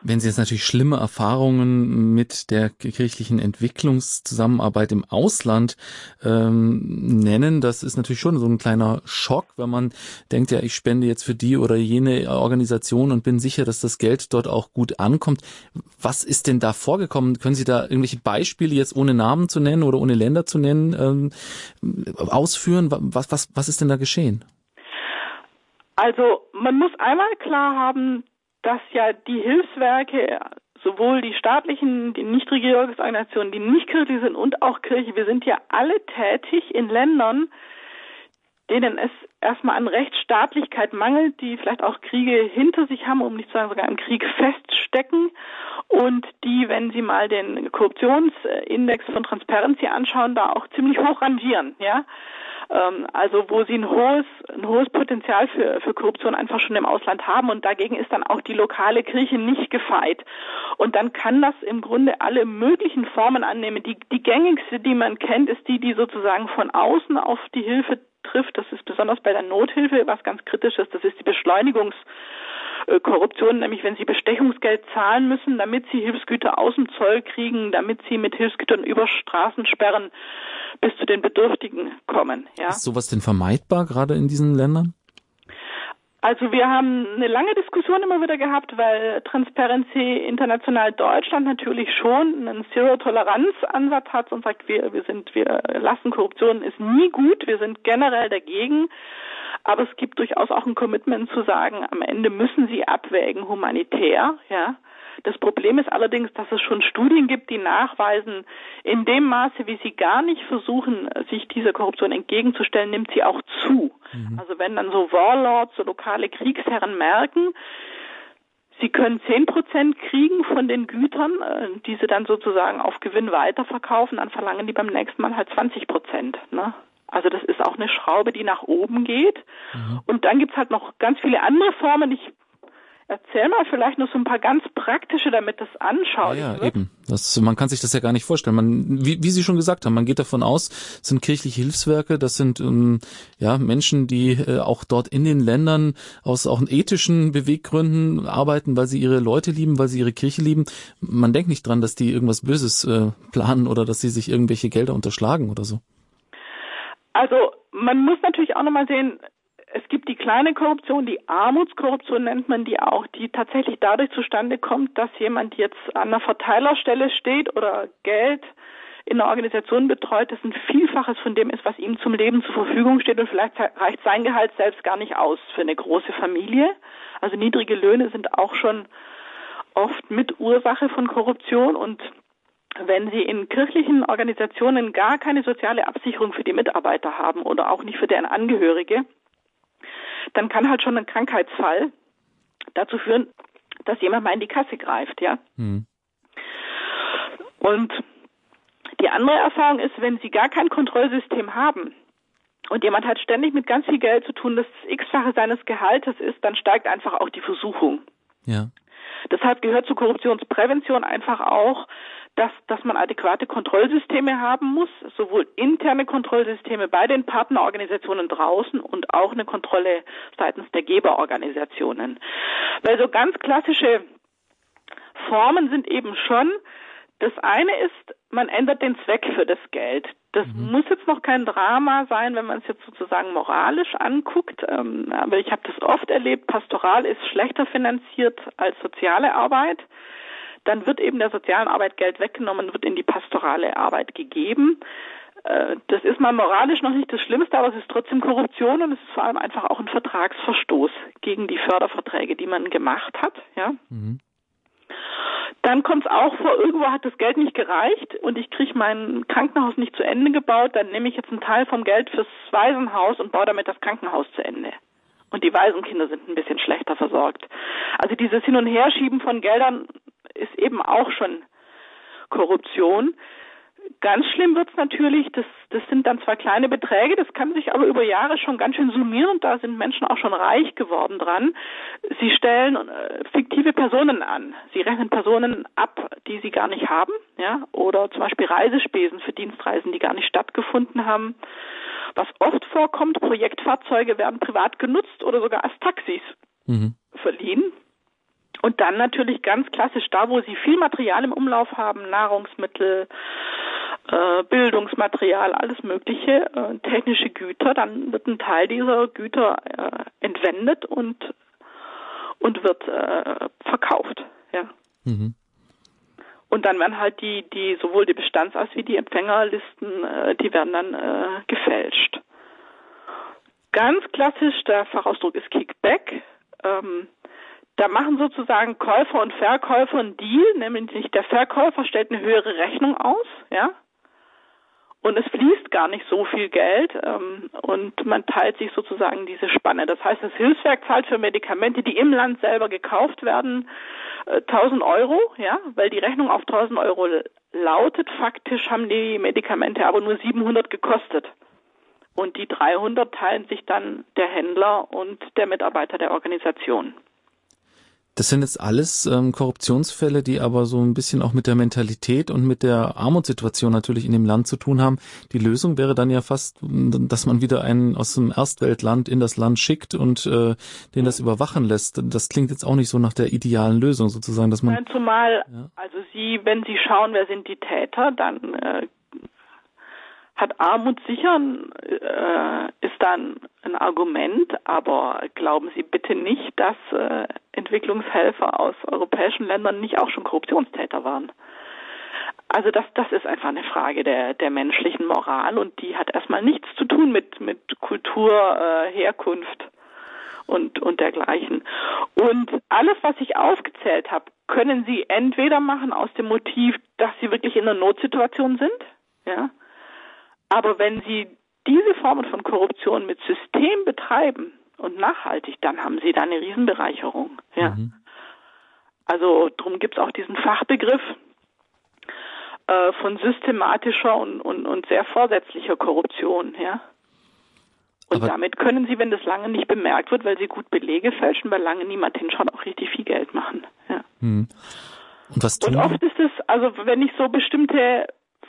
Wenn Sie jetzt natürlich schlimme Erfahrungen mit der kirchlichen Entwicklungszusammenarbeit im Ausland ähm, nennen, das ist natürlich schon so ein kleiner Schock, wenn man denkt, ja, ich spende jetzt für die oder jene Organisation und bin sicher, dass das Geld dort auch gut ankommt. Was ist denn da vorgekommen? Können Sie da irgendwelche Beispiele jetzt ohne Namen zu nennen oder ohne Länder zu nennen ähm, ausführen? Was, was, was ist denn da geschehen? Also man muss einmal klar haben, dass ja die Hilfswerke, sowohl die staatlichen, die Nichtregierungsorganisationen, die nicht kirchlich sind und auch Kirche, wir sind ja alle tätig in Ländern, denen es erstmal an Rechtsstaatlichkeit mangelt, die vielleicht auch Kriege hinter sich haben, um nicht zu sagen sogar im Krieg feststecken und die, wenn Sie mal den Korruptionsindex von Transparency anschauen, da auch ziemlich hoch rangieren, ja. Ähm, also wo sie ein hohes, ein hohes Potenzial für, für Korruption einfach schon im Ausland haben und dagegen ist dann auch die lokale Kirche nicht gefeit. Und dann kann das im Grunde alle möglichen Formen annehmen. Die, die gängigste, die man kennt, ist die, die sozusagen von außen auf die Hilfe trifft. Das ist besonders bei der Nothilfe was ganz kritisches. Das ist die Beschleunigungs äh, Korruption, nämlich wenn sie Bestechungsgeld zahlen müssen, damit sie Hilfsgüter aus dem Zoll kriegen, damit sie mit Hilfsgütern über Straßensperren bis zu den Bedürftigen kommen. Ja. Ist sowas denn vermeidbar, gerade in diesen Ländern? Also wir haben eine lange Diskussion immer wieder gehabt, weil Transparency International Deutschland natürlich schon einen Zero-Toleranz-Ansatz hat und sagt, wir, wir sind, wir lassen Korruption ist nie gut, wir sind generell dagegen. Aber es gibt durchaus auch ein Commitment zu sagen, am Ende müssen sie abwägen humanitär, ja. Das Problem ist allerdings, dass es schon Studien gibt, die nachweisen, in dem Maße, wie sie gar nicht versuchen, sich dieser Korruption entgegenzustellen, nimmt sie auch zu. Mhm. Also wenn dann so Warlords, so lokale Kriegsherren merken, Sie können zehn Prozent kriegen von den Gütern, äh, die sie dann sozusagen auf Gewinn weiterverkaufen, dann verlangen die beim nächsten Mal halt 20 Prozent. Ne? Also das ist auch eine Schraube, die nach oben geht. Mhm. Und dann gibt's halt noch ganz viele andere Formen. Ich erzähl mal vielleicht noch so ein paar ganz praktische, damit das anschaulich ja, ja, wird. eben. Das, man kann sich das ja gar nicht vorstellen. Man, wie, wie Sie schon gesagt haben, man geht davon aus, es sind kirchliche Hilfswerke, das sind ähm, ja Menschen, die äh, auch dort in den Ländern aus auch ethischen Beweggründen arbeiten, weil sie ihre Leute lieben, weil sie ihre Kirche lieben. Man denkt nicht dran, dass die irgendwas Böses äh, planen oder dass sie sich irgendwelche Gelder unterschlagen oder so. Also man muss natürlich auch nochmal sehen, es gibt die kleine Korruption, die Armutskorruption nennt man die auch, die tatsächlich dadurch zustande kommt, dass jemand jetzt an einer Verteilerstelle steht oder Geld in einer Organisation betreut, das ein Vielfaches von dem ist, was ihm zum Leben zur Verfügung steht und vielleicht reicht sein Gehalt selbst gar nicht aus für eine große Familie. Also niedrige Löhne sind auch schon oft mit Ursache von Korruption und wenn Sie in kirchlichen Organisationen gar keine soziale Absicherung für die Mitarbeiter haben oder auch nicht für deren Angehörige, dann kann halt schon ein Krankheitsfall dazu führen, dass jemand mal in die Kasse greift, ja. Mhm. Und die andere Erfahrung ist, wenn Sie gar kein Kontrollsystem haben und jemand hat ständig mit ganz viel Geld zu tun, das x-fache seines Gehaltes ist, dann steigt einfach auch die Versuchung. Ja. Deshalb gehört zur Korruptionsprävention einfach auch, dass, dass man adäquate Kontrollsysteme haben muss, sowohl interne Kontrollsysteme bei den Partnerorganisationen draußen und auch eine Kontrolle seitens der Geberorganisationen. Weil so ganz klassische Reformen sind eben schon, das eine ist, man ändert den Zweck für das Geld. Das mhm. muss jetzt noch kein Drama sein, wenn man es jetzt sozusagen moralisch anguckt. Ähm, aber ich habe das oft erlebt, Pastoral ist schlechter finanziert als soziale Arbeit. Dann wird eben der sozialen Arbeit Geld weggenommen, wird in die pastorale Arbeit gegeben. Äh, das ist mal moralisch noch nicht das Schlimmste, aber es ist trotzdem Korruption und es ist vor allem einfach auch ein Vertragsverstoß gegen die Förderverträge, die man gemacht hat. Ja. Mhm. Dann kommt es auch vor, irgendwo hat das Geld nicht gereicht und ich kriege mein Krankenhaus nicht zu Ende gebaut, dann nehme ich jetzt einen Teil vom Geld fürs Waisenhaus und baue damit das Krankenhaus zu Ende. Und die Waisenkinder sind ein bisschen schlechter versorgt. Also dieses Hin- und Herschieben von Geldern ist eben auch schon Korruption. Ganz schlimm wird's natürlich, das, das sind dann zwar kleine Beträge, das kann sich aber über Jahre schon ganz schön summieren und da sind Menschen auch schon reich geworden dran. Sie stellen äh, fiktive Personen an. Sie rechnen Personen ab, die sie gar nicht haben, ja, oder zum Beispiel Reisespesen für Dienstreisen, die gar nicht stattgefunden haben. Was oft vorkommt, Projektfahrzeuge werden privat genutzt oder sogar als Taxis mhm. verliehen. Und dann natürlich ganz klassisch da, wo sie viel Material im Umlauf haben, Nahrungsmittel, äh, Bildungsmaterial, alles mögliche, äh, technische Güter, dann wird ein Teil dieser Güter äh, entwendet und und wird verkauft, ja. Mhm. Und dann werden halt die, die sowohl die Bestands- als wie die Empfängerlisten, die werden dann gefälscht. Ganz klassisch, der Fachausdruck ist Kickback. Ähm, da machen sozusagen Käufer und Verkäufer einen Deal, nämlich der Verkäufer stellt eine höhere Rechnung aus, ja, und es fließt gar nicht so viel Geld ähm, und man teilt sich sozusagen diese Spanne. Das heißt, das Hilfswerk zahlt für Medikamente, die im Land selber gekauft werden, äh, 1000 Euro, ja, weil die Rechnung auf 1000 Euro lautet. Faktisch haben die Medikamente aber nur 700 gekostet. Und die 300 teilen sich dann der Händler und der Mitarbeiter der Organisation. Das sind jetzt alles ähm, Korruptionsfälle, die aber so ein bisschen auch mit der Mentalität und mit der Armutssituation natürlich in dem Land zu tun haben. Die Lösung wäre dann ja fast, dass man wieder einen aus dem Erstweltland in das Land schickt und äh, den das überwachen lässt. Das klingt jetzt auch nicht so nach der idealen Lösung sozusagen, dass man. Nein, zumal, ja. also Sie, wenn Sie schauen, wer sind die Täter, dann äh, hat Armut sicher äh, ist dann ein Argument, aber glauben Sie bitte nicht, dass äh, Entwicklungshelfer aus europäischen Ländern nicht auch schon Korruptionstäter waren. Also das, das ist einfach eine Frage der, der menschlichen Moral und die hat erstmal nichts zu tun mit, mit Kultur, äh, Herkunft und, und dergleichen. Und alles, was ich aufgezählt habe, können Sie entweder machen aus dem Motiv, dass Sie wirklich in einer Notsituation sind, ja, aber wenn Sie diese Formen von Korruption mit System betreiben und nachhaltig, dann haben Sie da eine Riesenbereicherung. Ja. Mhm. Also drum gibt es auch diesen Fachbegriff äh, von systematischer und, und, und sehr vorsätzlicher Korruption. Ja. Und Aber damit können Sie, wenn das lange nicht bemerkt wird, weil Sie gut Belege fälschen, weil lange niemand hinschaut, auch richtig viel Geld machen. Ja. Mhm. Und, was tun? und oft ist es, also wenn ich so bestimmte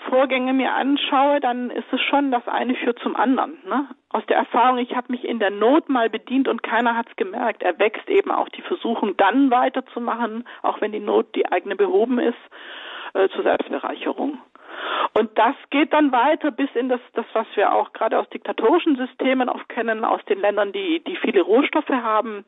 Vorgänge mir anschaue, dann ist es schon, das eine führt zum anderen. Ne? Aus der Erfahrung, ich habe mich in der Not mal bedient und keiner hat es gemerkt, erwächst eben auch die Versuchung, dann weiterzumachen, auch wenn die Not die eigene behoben ist, äh, zur Selbstbereicherung. Und das geht dann weiter bis in das, das was wir auch gerade aus diktatorischen Systemen oft kennen, aus den Ländern, die, die viele Rohstoffe haben,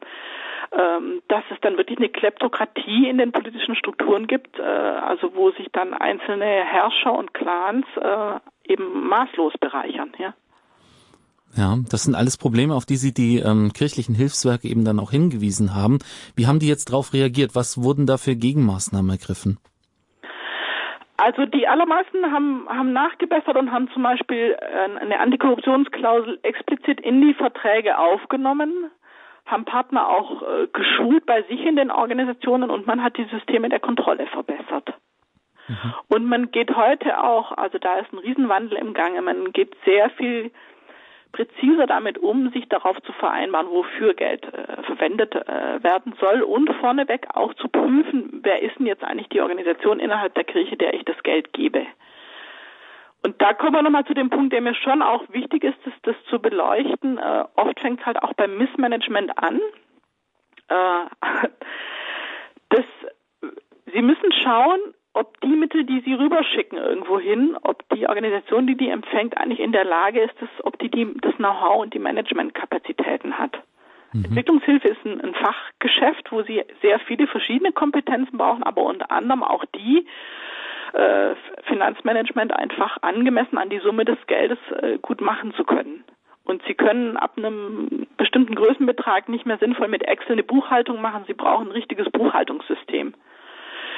ähm, dass es dann wirklich eine Kleptokratie in den politischen Strukturen gibt, äh, also wo sich dann einzelne Herrscher und Clans äh, eben maßlos bereichern, ja. Ja, das sind alles Probleme, auf die Sie die ähm, kirchlichen Hilfswerke eben dann auch hingewiesen haben. Wie haben die jetzt darauf reagiert? Was wurden da für Gegenmaßnahmen ergriffen? Also die allermeisten haben, haben nachgebessert und haben zum Beispiel äh, eine Antikorruptionsklausel explizit in die Verträge aufgenommen, haben Partner auch äh, geschult bei sich in den Organisationen und man hat die Systeme der Kontrolle verbessert. Mhm. Und man geht heute auch, also da ist ein Riesenwandel im Gange, man geht sehr viel präziser damit um, sich darauf zu vereinbaren, wofür Geld äh, verwendet äh, werden soll und vorneweg auch zu prüfen, wer ist denn jetzt eigentlich die Organisation innerhalb der Kirche, der ich das Geld gebe. Und da kommen wir nochmal zu dem Punkt, der mir schon auch wichtig ist, das, das zu beleuchten. Äh, oft fängt es halt auch beim Missmanagement an. Äh, das Sie Sie müssen schauen, ob die Mittel, die Sie rüberschicken irgendwo hin, ob die Organisation, die die empfängt, eigentlich in der Lage ist, dass, ob die, die das Know-how und die Managementkapazitäten hat. Mhm. Entwicklungshilfe ist ein, ein, Fachgeschäft, wo Sie sehr viele verschiedene Kompetenzen brauchen, aber unter anderem auch die, äh, Finanzmanagement einfach angemessen an die Summe des Geldes äh, gut machen zu können. Und Sie können ab einem bestimmten Größenbetrag nicht mehr sinnvoll mit Excel eine Buchhaltung machen. Sie brauchen ein richtiges Buchhaltungssystem.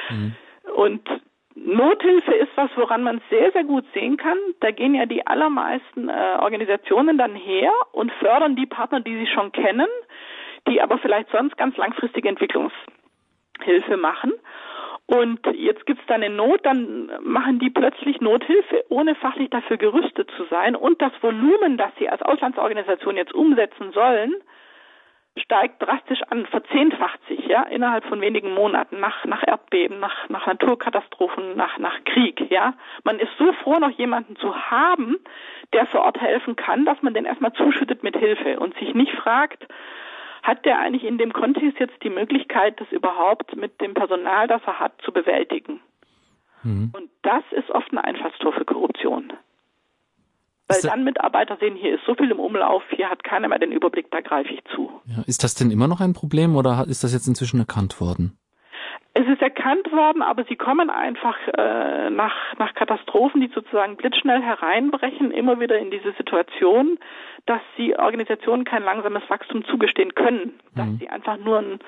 Mhm. Und Nothilfe ist was, woran man sehr, sehr gut sehen kann. Da gehen ja die allermeisten äh, Organisationen dann her und fördern die Partner, die sie schon kennen, die aber vielleicht sonst ganz langfristige Entwicklungshilfe machen. Und jetzt gibt's da eine Not, dann machen die plötzlich Nothilfe, ohne fachlich dafür gerüstet zu sein. Und das Volumen, das sie als Auslandsorganisation jetzt umsetzen sollen, steigt drastisch an, verzehnfacht sich, ja, innerhalb von wenigen Monaten nach, nach Erdbeben, nach, nach Naturkatastrophen, nach, nach Krieg, ja. Man ist so froh, noch jemanden zu haben, der vor Ort helfen kann, dass man den erstmal zuschüttet mit Hilfe und sich nicht fragt, hat der eigentlich in dem Kontext jetzt die Möglichkeit, das überhaupt mit dem Personal, das er hat, zu bewältigen? Mhm. Und das ist oft ein Einfallstor für Korruption. Weil dann Mitarbeiter sehen, hier ist so viel im Umlauf, hier hat keiner mehr den Überblick, da greife ich zu. Ja, ist das denn immer noch ein Problem oder ist das jetzt inzwischen erkannt worden? Es ist erkannt worden, aber sie kommen einfach äh, nach, nach Katastrophen, die sozusagen blitzschnell hereinbrechen, immer wieder in diese Situation, dass sie Organisationen kein langsames Wachstum zugestehen können, dass mhm. sie einfach nur ein,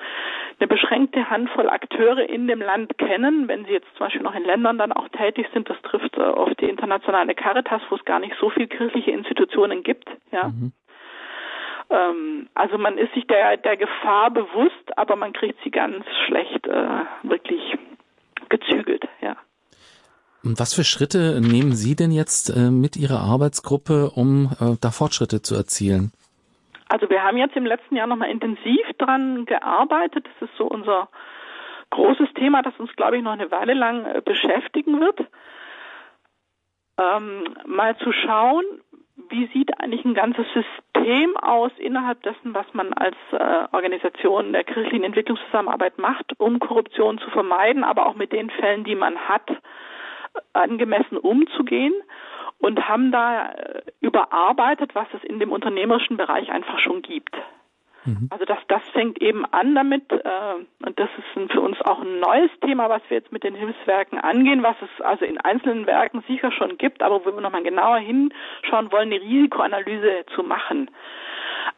eine beschränkte Handvoll Akteure in dem Land kennen. Wenn sie jetzt zum Beispiel noch in Ländern dann auch tätig sind, das trifft äh, auf die internationale Caritas, wo es gar nicht so viel kirchliche Institutionen gibt, ja. Mhm. Ähm, also man ist sich der, der Gefahr bewusst, aber man kriegt sie ganz schlecht äh, wirklich gezügelt, ja. Und was für Schritte nehmen Sie denn jetzt äh, mit Ihrer Arbeitsgruppe, um äh, da Fortschritte zu erzielen? Also wir haben jetzt im letzten Jahr nochmal intensiv dran gearbeitet. Das ist so unser großes Thema, das uns, glaube ich, noch eine Weile lang äh, beschäftigen wird. Ähm, mal zu schauen, wie sieht eigentlich ein ganzes System aus innerhalb dessen, was man als äh, Organisation der kirchlichen Entwicklungszusammenarbeit macht, um Korruption zu vermeiden, aber auch mit den Fällen, die man hat, angemessen umzugehen und haben da äh, überarbeitet, was es in dem unternehmerischen Bereich einfach schon gibt. Mhm. Also das, das fängt eben an damit, äh, und das ist für uns auch ein neues Thema, was wir jetzt mit den Hilfswerken angehen, was es also in einzelnen Werken sicher schon gibt, aber wo wir nochmal genauer hinschauen wollen, eine Risikoanalyse zu machen.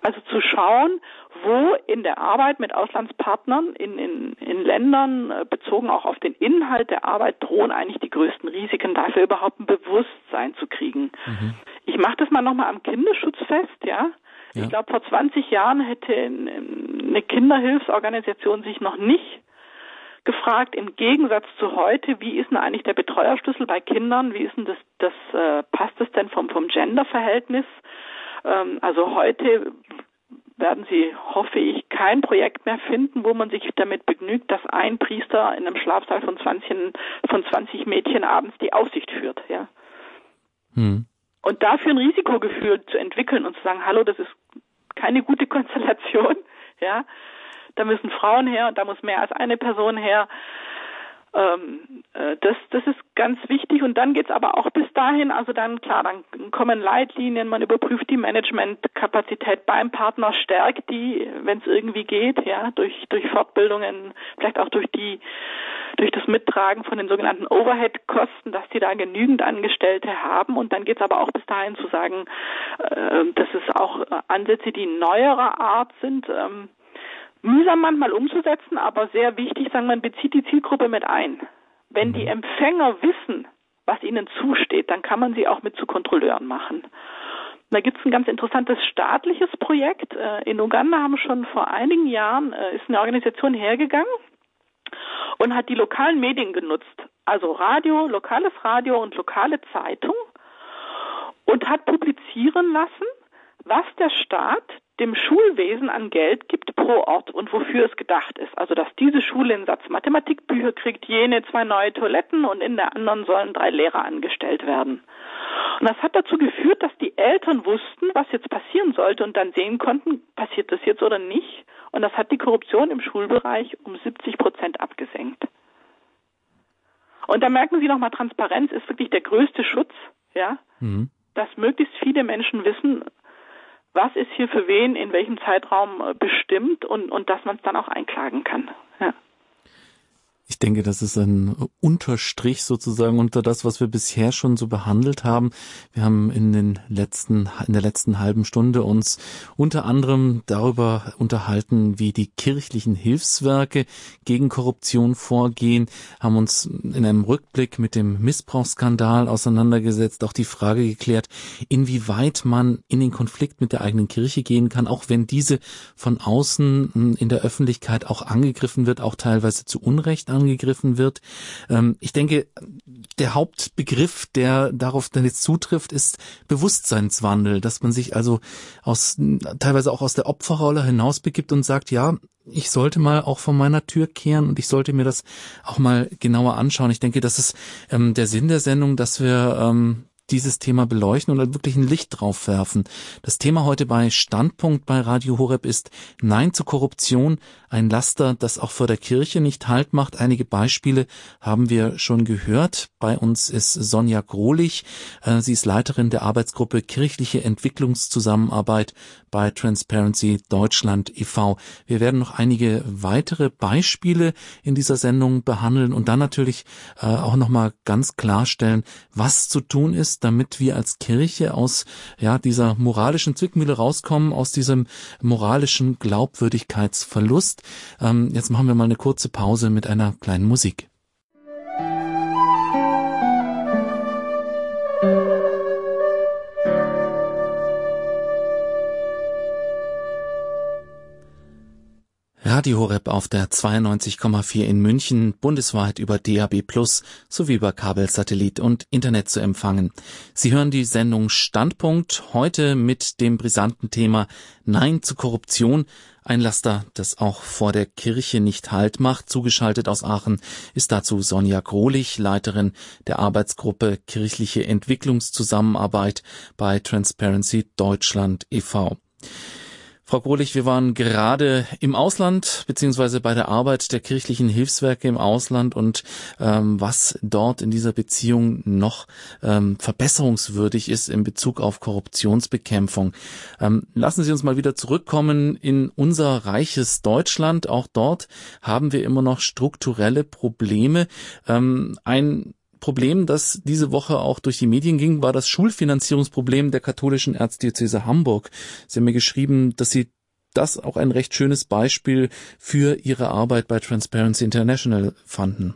Also zu schauen, wo in der Arbeit mit Auslandspartnern in, in, in Ländern, äh, bezogen auch auf den Inhalt der Arbeit, drohen eigentlich die größten Risiken, dafür überhaupt ein Bewusstsein zu kriegen. Mhm. Ich mache das mal nochmal am Kinderschutz fest, ja. Ja. Ich glaube, vor 20 Jahren hätte eine Kinderhilfsorganisation sich noch nicht gefragt, im Gegensatz zu heute, wie ist denn eigentlich der Betreuerschlüssel bei Kindern? Wie ist denn das, das äh, passt es denn vom, vom Genderverhältnis? Ähm, also heute werden Sie, hoffe ich, kein Projekt mehr finden, wo man sich damit begnügt, dass ein Priester in einem Schlafsaal von 20, von 20 Mädchen abends die Aufsicht führt, ja. Hm. Und dafür ein Risikogefühl zu entwickeln und zu sagen, hallo, das ist keine gute Konstellation, ja. Da müssen Frauen her und da muss mehr als eine Person her. Ähm, äh, das, das ist ganz wichtig. Und dann geht's aber auch bis dahin, also dann klar, dann kommen Leitlinien, man überprüft die Managementkapazität beim Partner, stärkt die, wenn es irgendwie geht, ja, durch, durch Fortbildungen, vielleicht auch durch die, durch das Mittragen von den sogenannten Overhead-Kosten, dass die da genügend Angestellte haben. Und dann geht's aber auch bis dahin zu sagen, äh, dass es auch Ansätze, die neuerer Art sind, ähm, mühsam manchmal umzusetzen, aber sehr wichtig, sagen man bezieht die Zielgruppe mit ein. Wenn die mhm. Empfänger wissen, was ihnen zusteht, dann kann man sie auch mit zu Kontrolleuren machen. Da gibt es ein ganz interessantes staatliches Projekt. Äh, in Uganda haben schon vor einigen Jahren äh, ist eine Organisation hergegangen und hat die lokalen Medien genutzt, also Radio, lokales Radio und lokale Zeitung und hat publizieren lassen, was der Staat dem Schulwesen an Geld gibt pro Ort und wofür es gedacht ist. Also dass diese Schule einen Satz Mathematikbücher kriegt, jene zwei neue Toiletten und in der anderen sollen drei Lehrer angestellt werden. Und das hat dazu geführt, dass die Eltern wussten, was jetzt passieren sollte und dann sehen konnten, passiert das jetzt oder nicht. Und das hat die Korruption im Schulbereich um 70 Prozent abgesenkt. Und da merken Sie nochmal, Transparenz ist wirklich der größte Schutz, ja, mhm. dass möglichst viele Menschen wissen, was ist hier für wen in welchem Zeitraum äh, bestimmt und, und dass man es dann auch einklagen kann. Ja. Ich denke, das ist ein Unterstrich sozusagen unter das, was wir bisher schon so behandelt haben. Wir haben in den letzten, in der letzten halben Stunde uns unter anderem darüber unterhalten, wie die kirchlichen Hilfswerke gegen Korruption vorgehen, haben uns in einem Rückblick mit dem Missbrauchsskandal auseinandergesetzt, auch die Frage geklärt, inwieweit man in den Konflikt mit der eigenen Kirche gehen kann, auch wenn diese von außen in der Öffentlichkeit auch angegriffen wird, auch teilweise zu Unrecht angegriffen wird. Ähm, ich denke, der Hauptbegriff, der darauf dann jetzt zutrifft, ist Bewusstseinswandel, dass man sich also aus, teilweise auch aus der Opferrolle hinausbegibt und sagt, ja, ich sollte mal auch von meiner Tür kehren und ich sollte mir das auch mal genauer anschauen. Ich denke, das ist ähm, der Sinn der Sendung, dass wir ähm, dieses Thema beleuchten und wirklich ein Licht drauf werfen. Das Thema heute bei Standpunkt bei Radio Horeb ist Nein zur Korruption, ein Laster, das auch vor der Kirche nicht Halt macht. Einige Beispiele haben wir schon gehört. Bei uns ist Sonja Grohlich. Äh, sie ist Leiterin der Arbeitsgruppe Kirchliche Entwicklungszusammenarbeit bei Transparency Deutschland e.V. Wir werden noch einige weitere Beispiele in dieser Sendung behandeln und dann natürlich äh, auch nochmal ganz klarstellen, was zu tun ist, damit wir als Kirche aus ja, dieser moralischen Zwickmühle rauskommen, aus diesem moralischen Glaubwürdigkeitsverlust. Ähm, jetzt machen wir mal eine kurze Pause mit einer kleinen Musik. Radio Horeb auf der 92,4 in München, bundesweit über DAB Plus sowie über Kabelsatellit und Internet zu empfangen. Sie hören die Sendung Standpunkt heute mit dem brisanten Thema Nein zu Korruption. Ein Laster, das auch vor der Kirche nicht Halt macht. Zugeschaltet aus Aachen ist dazu Sonja Grohlich, Leiterin der Arbeitsgruppe Kirchliche Entwicklungszusammenarbeit bei Transparency Deutschland e.V. Frau Grohlich, wir waren gerade im Ausland beziehungsweise bei der Arbeit der kirchlichen Hilfswerke im Ausland und ähm, was dort in dieser Beziehung noch ähm, verbesserungswürdig ist in Bezug auf Korruptionsbekämpfung. Ähm, lassen Sie uns mal wieder zurückkommen in unser reiches Deutschland. Auch dort haben wir immer noch strukturelle Probleme. Ähm, ein Problem, das diese Woche auch durch die Medien ging, war das Schulfinanzierungsproblem der katholischen Erzdiözese Hamburg. Sie haben mir geschrieben, dass Sie das auch ein recht schönes Beispiel für Ihre Arbeit bei Transparency International fanden.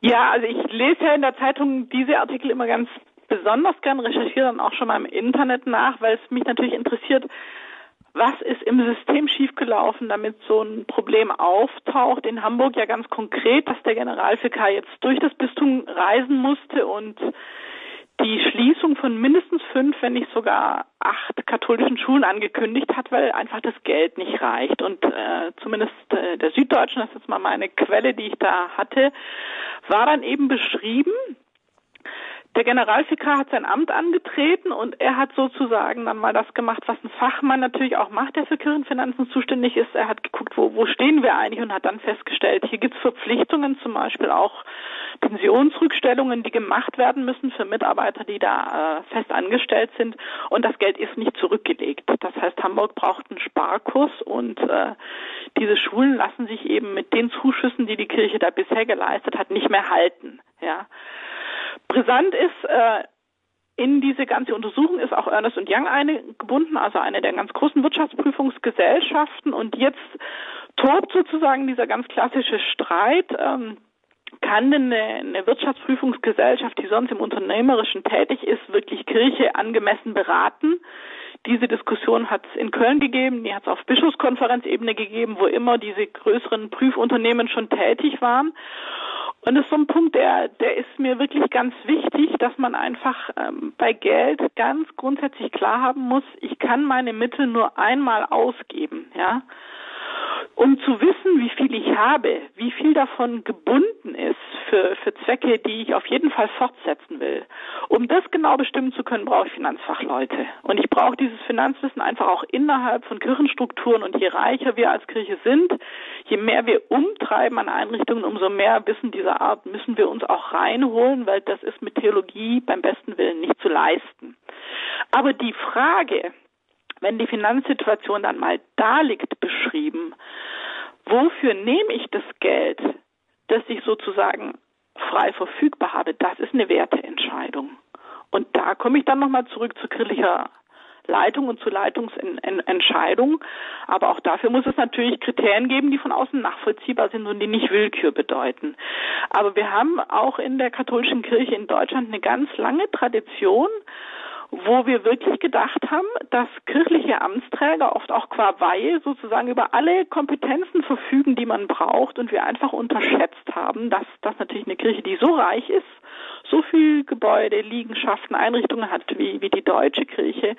Ja, also ich lese ja in der Zeitung diese Artikel immer ganz besonders gern, recherchiere dann auch schon mal im Internet nach, weil es mich natürlich interessiert, was ist im System schiefgelaufen, damit so ein Problem auftaucht. In Hamburg ja ganz konkret, dass der Generalvikar jetzt durch das Bistum reisen musste und die Schließung von mindestens fünf, wenn nicht sogar acht katholischen Schulen angekündigt hat, weil einfach das Geld nicht reicht. Und äh, zumindest äh, der Süddeutschen, das ist jetzt mal meine Quelle, die ich da hatte, war dann eben beschrieben, der Generalvikar hat sein Amt angetreten und er hat sozusagen dann mal das gemacht, was ein Fachmann natürlich auch macht, der für Kirchenfinanzen zuständig ist. Er hat geguckt, wo, wo stehen wir eigentlich und hat dann festgestellt, hier gibt es Verpflichtungen, zum Beispiel auch Pensionsrückstellungen, die gemacht werden müssen für Mitarbeiter, die da äh, fest angestellt sind und das Geld ist nicht zurückgelegt. Das heißt, Hamburg braucht einen Sparkurs und äh, diese Schulen lassen sich eben mit den Zuschüssen, die die Kirche da bisher geleistet hat, nicht mehr halten. Ja. Brisant ist, äh, in diese ganze Untersuchung ist auch Ernest Young eingebunden, also eine der ganz großen Wirtschaftsprüfungsgesellschaften. Und jetzt tobt sozusagen dieser ganz klassische Streit. Ähm, kann denn eine, eine Wirtschaftsprüfungsgesellschaft, die sonst im Unternehmerischen tätig ist, wirklich Kirche angemessen beraten? Diese Diskussion hat es in Köln gegeben, die hat es auf Bischofskonferenzebene gegeben, wo immer diese größeren Prüfunternehmen schon tätig waren. Und das ist so ein Punkt, der, der ist mir wirklich ganz wichtig, dass man einfach ähm, bei Geld ganz grundsätzlich klar haben muss, ich kann meine Mittel nur einmal ausgeben, ja. Um zu wissen, wie viel ich habe, wie viel davon gebunden ist für, für Zwecke, die ich auf jeden Fall fortsetzen will. Um das genau bestimmen zu können, brauche ich Finanzfachleute. Und ich brauche dieses Finanzwissen einfach auch innerhalb von Kirchenstrukturen. Und je reicher wir als Kirche sind, je mehr wir umtreiben an Einrichtungen, umso mehr Wissen dieser Art müssen wir uns auch reinholen, weil das ist mit Theologie beim besten Willen nicht zu leisten. Aber die Frage, wenn die Finanzsituation dann mal da liegt, beschrieben, wofür nehme ich das Geld, das ich sozusagen frei verfügbar habe, das ist eine Werteentscheidung. Und da komme ich dann nochmal zurück zu kirchlicher Leitung und zu Leitungsentscheidung. Aber auch dafür muss es natürlich Kriterien geben, die von außen nachvollziehbar sind und die nicht Willkür bedeuten. Aber wir haben auch in der katholischen Kirche in Deutschland eine ganz lange Tradition, wo wir wirklich gedacht haben, dass kirchliche Amtsträger oft auch qua Weihe sozusagen über alle Kompetenzen verfügen, die man braucht und wir einfach unterschätzt haben, dass das natürlich eine Kirche, die so reich ist, so viel Gebäude, Liegenschaften, Einrichtungen hat wie, wie die deutsche Kirche,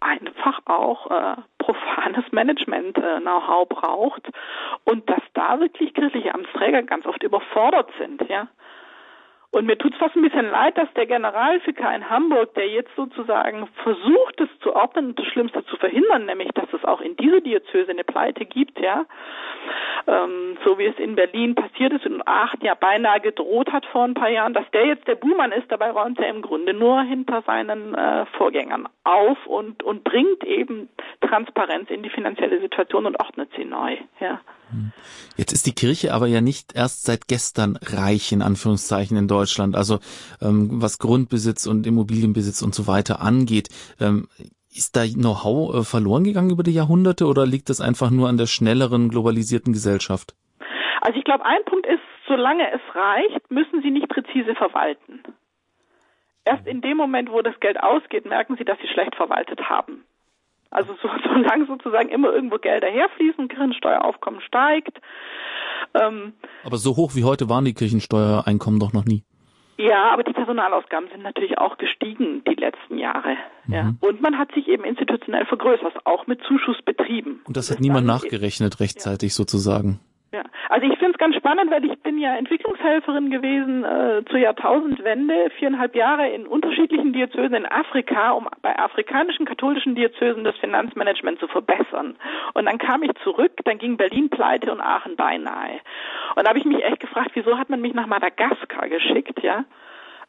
einfach auch äh, profanes Management-Know-how äh, braucht und dass da wirklich kirchliche Amtsträger ganz oft überfordert sind, ja. Und mir tut es fast ein bisschen leid, dass der Generalvikar in Hamburg, der jetzt sozusagen versucht, es zu ordnen und das Schlimmste zu verhindern, nämlich, dass es auch in dieser Diözese eine Pleite gibt, ja, ähm, so wie es in Berlin passiert ist und acht ja beinahe gedroht hat vor ein paar Jahren, dass der jetzt der Buhmann ist, dabei räumt er im Grunde nur hinter seinen äh, Vorgängern auf und, und bringt eben Transparenz in die finanzielle Situation und ordnet sie neu, ja. Jetzt ist die Kirche aber ja nicht erst seit gestern reich in Anführungszeichen in Deutschland, also ähm, was Grundbesitz und Immobilienbesitz und so weiter angeht. Ähm, ist da Know-how äh, verloren gegangen über die Jahrhunderte oder liegt das einfach nur an der schnelleren globalisierten Gesellschaft? Also ich glaube, ein Punkt ist, solange es reicht, müssen Sie nicht präzise verwalten. Erst in dem Moment, wo das Geld ausgeht, merken Sie, dass Sie schlecht verwaltet haben. Also so, solange sozusagen immer irgendwo Gelder herfließen, Kirchensteueraufkommen steigt. Ähm, aber so hoch wie heute waren die Kirchensteuereinkommen doch noch nie. Ja, aber die Personalausgaben sind natürlich auch gestiegen die letzten Jahre. Mhm. Ja. Und man hat sich eben institutionell vergrößert, auch mit Zuschussbetrieben. Und das hat niemand nachgerechnet rechtzeitig ja. sozusagen. Ja, also ich finde es ganz spannend, weil ich bin ja Entwicklungshelferin gewesen äh, zur Jahrtausendwende, viereinhalb Jahre in unterschiedlichen Diözesen in Afrika, um bei afrikanischen katholischen Diözesen das Finanzmanagement zu verbessern. Und dann kam ich zurück, dann ging Berlin pleite und Aachen beinahe. Und da habe ich mich echt gefragt, wieso hat man mich nach Madagaskar geschickt, ja,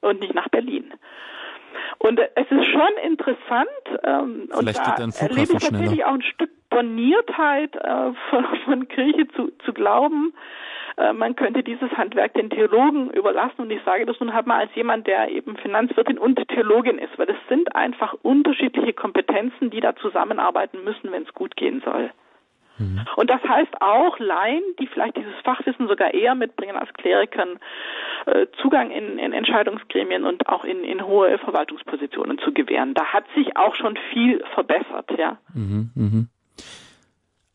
und nicht nach Berlin. Und es ist schon interessant, ähm, und da erlebe ich tatsächlich auch ein Stück Borniertheit äh, von, von Kirche zu, zu glauben, äh, man könnte dieses Handwerk den Theologen überlassen. Und ich sage das nun halt mal als jemand, der eben Finanzwirtin und Theologin ist, weil das sind einfach unterschiedliche Kompetenzen, die da zusammenarbeiten müssen, wenn es gut gehen soll. Mhm. Und das heißt auch Laien, die vielleicht dieses Fachwissen sogar eher mitbringen als Klerikern, äh, Zugang in, in Entscheidungsgremien und auch in, in hohe Verwaltungspositionen zu gewähren. Da hat sich auch schon viel verbessert, ja. Mhm, mh.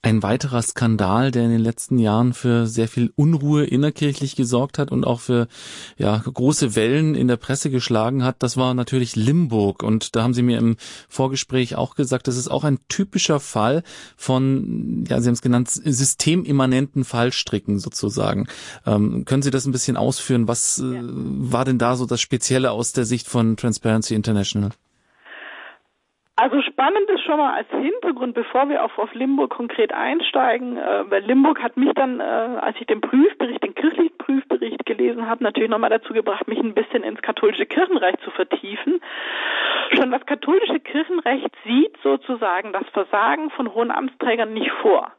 Ein weiterer Skandal, der in den letzten Jahren für sehr viel Unruhe innerkirchlich gesorgt hat und auch für ja, große Wellen in der Presse geschlagen hat, das war natürlich Limburg. Und da haben Sie mir im Vorgespräch auch gesagt, das ist auch ein typischer Fall von, ja, Sie haben es genannt, systemimmanenten Fallstricken sozusagen. Ähm, können Sie das ein bisschen ausführen? Was äh, war denn da so das Spezielle aus der Sicht von Transparency International? Also spannend ist schon mal als Hintergrund, bevor wir auf, auf Limburg konkret einsteigen, äh, weil Limburg hat mich dann, äh, als ich den Prüfbericht, den kirchlichen Prüfbericht gelesen habe, natürlich nochmal dazu gebracht, mich ein bisschen ins katholische Kirchenrecht zu vertiefen. Schon das katholische Kirchenrecht sieht sozusagen das Versagen von hohen Amtsträgern nicht vor.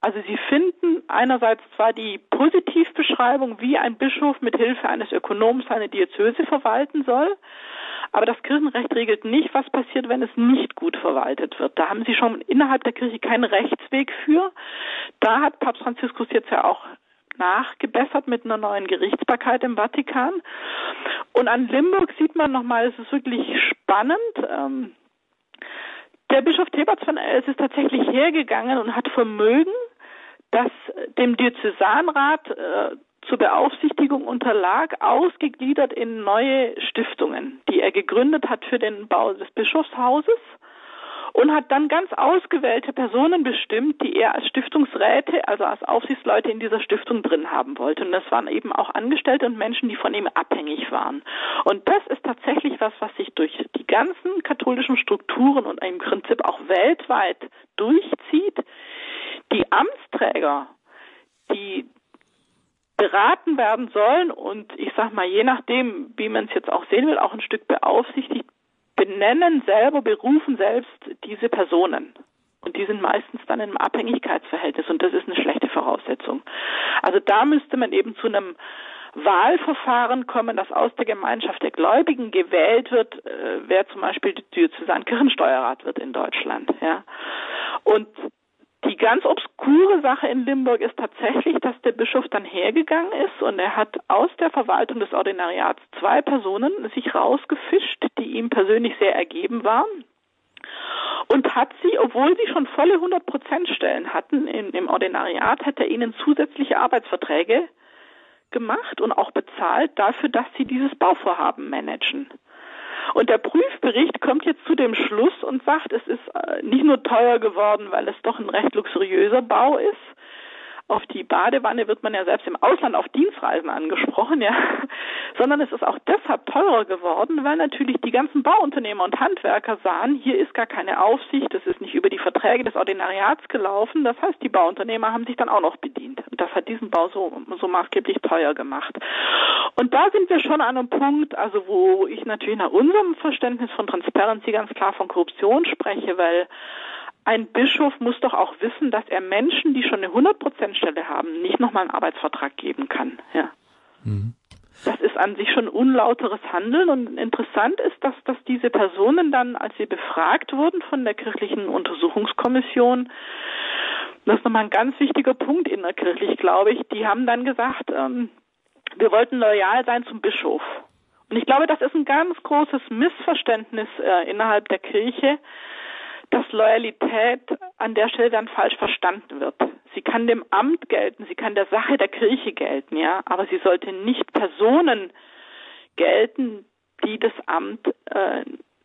Also sie finden einerseits zwar die Positivbeschreibung, wie ein Bischof mit Hilfe eines Ökonoms seine Diözese verwalten soll, aber das Kirchenrecht regelt nicht, was passiert, wenn es nicht gut verwaltet wird. Da haben sie schon innerhalb der Kirche keinen Rechtsweg für. Da hat Papst Franziskus jetzt ja auch nachgebessert mit einer neuen Gerichtsbarkeit im Vatikan. Und an Limburg sieht man nochmal, es ist wirklich spannend. Ähm, der Bischof Theberts von Els ist tatsächlich hergegangen und hat Vermögen, das dem Diözesanrat äh, zur Beaufsichtigung unterlag, ausgegliedert in neue Stiftungen, die er gegründet hat für den Bau des Bischofshauses und hat dann ganz ausgewählte Personen bestimmt, die er als Stiftungsräte, also als Aufsichtsleute in dieser Stiftung drin haben wollte. Und das waren eben auch Angestellte und Menschen, die von ihm abhängig waren. Und das ist tatsächlich was, was sich durch die ganzen katholischen Strukturen und im Prinzip auch weltweit durchzieht. Die Amtsträger, die beraten werden sollen und ich sag mal, je nachdem, wie man es jetzt auch sehen will, auch ein Stück beaufsichtigt, benennen selber, berufen selbst diese Personen. Und die sind meistens dann einem Abhängigkeitsverhältnis und das ist eine schlechte Voraussetzung. Also da müsste man eben zu einem Wahlverfahren kommen, das aus der Gemeinschaft der Gläubigen gewählt wird, äh, wer zum Beispiel Diözesan Kirchensteuerrat wird in Deutschland. Ja. Und die ganz obskure Sache in Limburg ist tatsächlich, dass der Bischof dann hergegangen ist und er hat aus der Verwaltung des Ordinariats zwei Personen sich rausgefischt, die ihm persönlich sehr ergeben waren und hat sie, obwohl sie schon volle 100% Stellen hatten in, im Ordinariat, hat er ihnen zusätzliche Arbeitsverträge gemacht und auch bezahlt dafür, dass sie dieses Bauvorhaben managen. Und der Prüfbericht kommt jetzt zu dem Schluss und sagt, es ist äh, nicht nur teuer geworden, weil es doch ein recht luxuriöser Bau ist, auf die Badewanne wird man ja selbst im Ausland auf Dienstreisen angesprochen, ja, sondern es ist auch deshalb teurer geworden, weil natürlich die ganzen Bauunternehmer und Handwerker sahen, hier ist gar keine Aufsicht, es ist nicht über die Verträge des Ordinariats gelaufen, das heißt, die Bauunternehmer haben sich dann auch noch bedient. Und das hat diesen Bau so, so maßgeblich teuer gemacht. Und da sind wir schon an einem Punkt, also wo ich natürlich nach unserem Verständnis von Transparency ganz klar von Korruption spreche, weil ein Bischof muss doch auch wissen, dass er Menschen, die schon eine 100%-Stelle haben, nicht nochmal einen Arbeitsvertrag geben kann. Ja. Mhm. Das ist an sich schon unlauteres Handeln und interessant ist, dass, dass diese Personen dann, als sie befragt wurden von der kirchlichen Untersuchungskommission, das ist nochmal ein ganz wichtiger Punkt innerkirchlich, glaube ich, die haben dann gesagt, ähm, wir wollten loyal sein zum Bischof. Und ich glaube, das ist ein ganz großes Missverständnis äh, innerhalb der Kirche, dass Loyalität an der Stelle dann falsch verstanden wird. Sie kann dem Amt gelten, sie kann der Sache der Kirche gelten, ja, aber sie sollte nicht Personen gelten, die das Amt äh,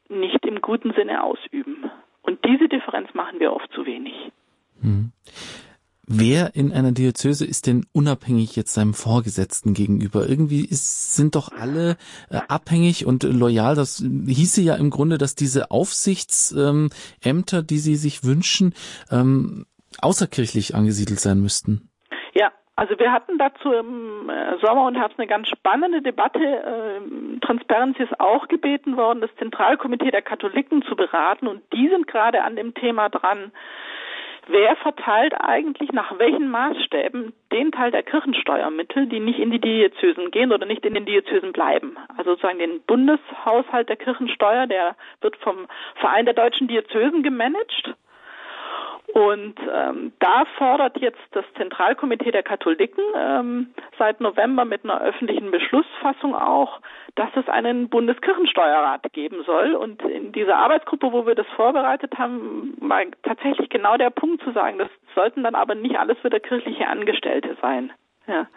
nicht im guten Sinne ausüben. Und diese Differenz machen wir oft zu wenig. Hm. Wer in einer Diözese ist denn unabhängig jetzt seinem Vorgesetzten gegenüber? Irgendwie ist, sind doch alle äh, abhängig und loyal. Das hieße ja im Grunde, dass diese Aufsichtsämter, die Sie sich wünschen, ähm, außerkirchlich angesiedelt sein müssten. Ja, also wir hatten dazu im äh, Sommer und Herbst eine ganz spannende Debatte. Ähm, Transparency ist auch gebeten worden, das Zentralkomitee der Katholiken zu beraten und die sind gerade an dem Thema dran wer verteilt eigentlich nach welchen Maßstäben den Teil der Kirchensteuermittel, die nicht in die Diözesen gehen oder nicht in den Diözesen bleiben. Also sozusagen den Bundeshaushalt der Kirchensteuer, der wird vom Verein der deutschen Diözesen gemanagt. Und ähm, da fordert jetzt das Zentralkomitee der Katholiken ähm, seit November mit einer öffentlichen Beschlussfassung auch, dass es einen Bundeskirchensteuerrat geben soll. Und in dieser Arbeitsgruppe, wo wir das vorbereitet haben, war tatsächlich genau der Punkt zu sagen, das sollten dann aber nicht alles wieder kirchliche Angestellte sein. Ja.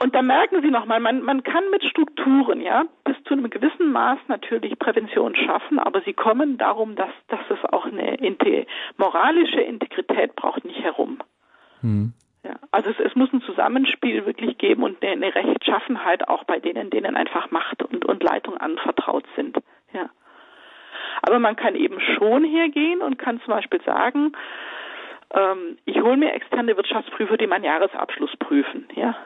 Und da merken Sie nochmal, man, man kann mit Strukturen, ja, bis zu einem gewissen Maß natürlich Prävention schaffen, aber sie kommen darum, dass, dass es auch eine inte moralische Integrität braucht, nicht herum. Hm. Ja, also es, es muss ein Zusammenspiel wirklich geben und eine, eine Rechtschaffenheit auch bei denen, denen einfach Macht und, und Leitung anvertraut sind. Ja. Aber man kann eben schon hergehen und kann zum Beispiel sagen, ähm, ich hole mir externe Wirtschaftsprüfer, die meinen Jahresabschluss prüfen. Ja.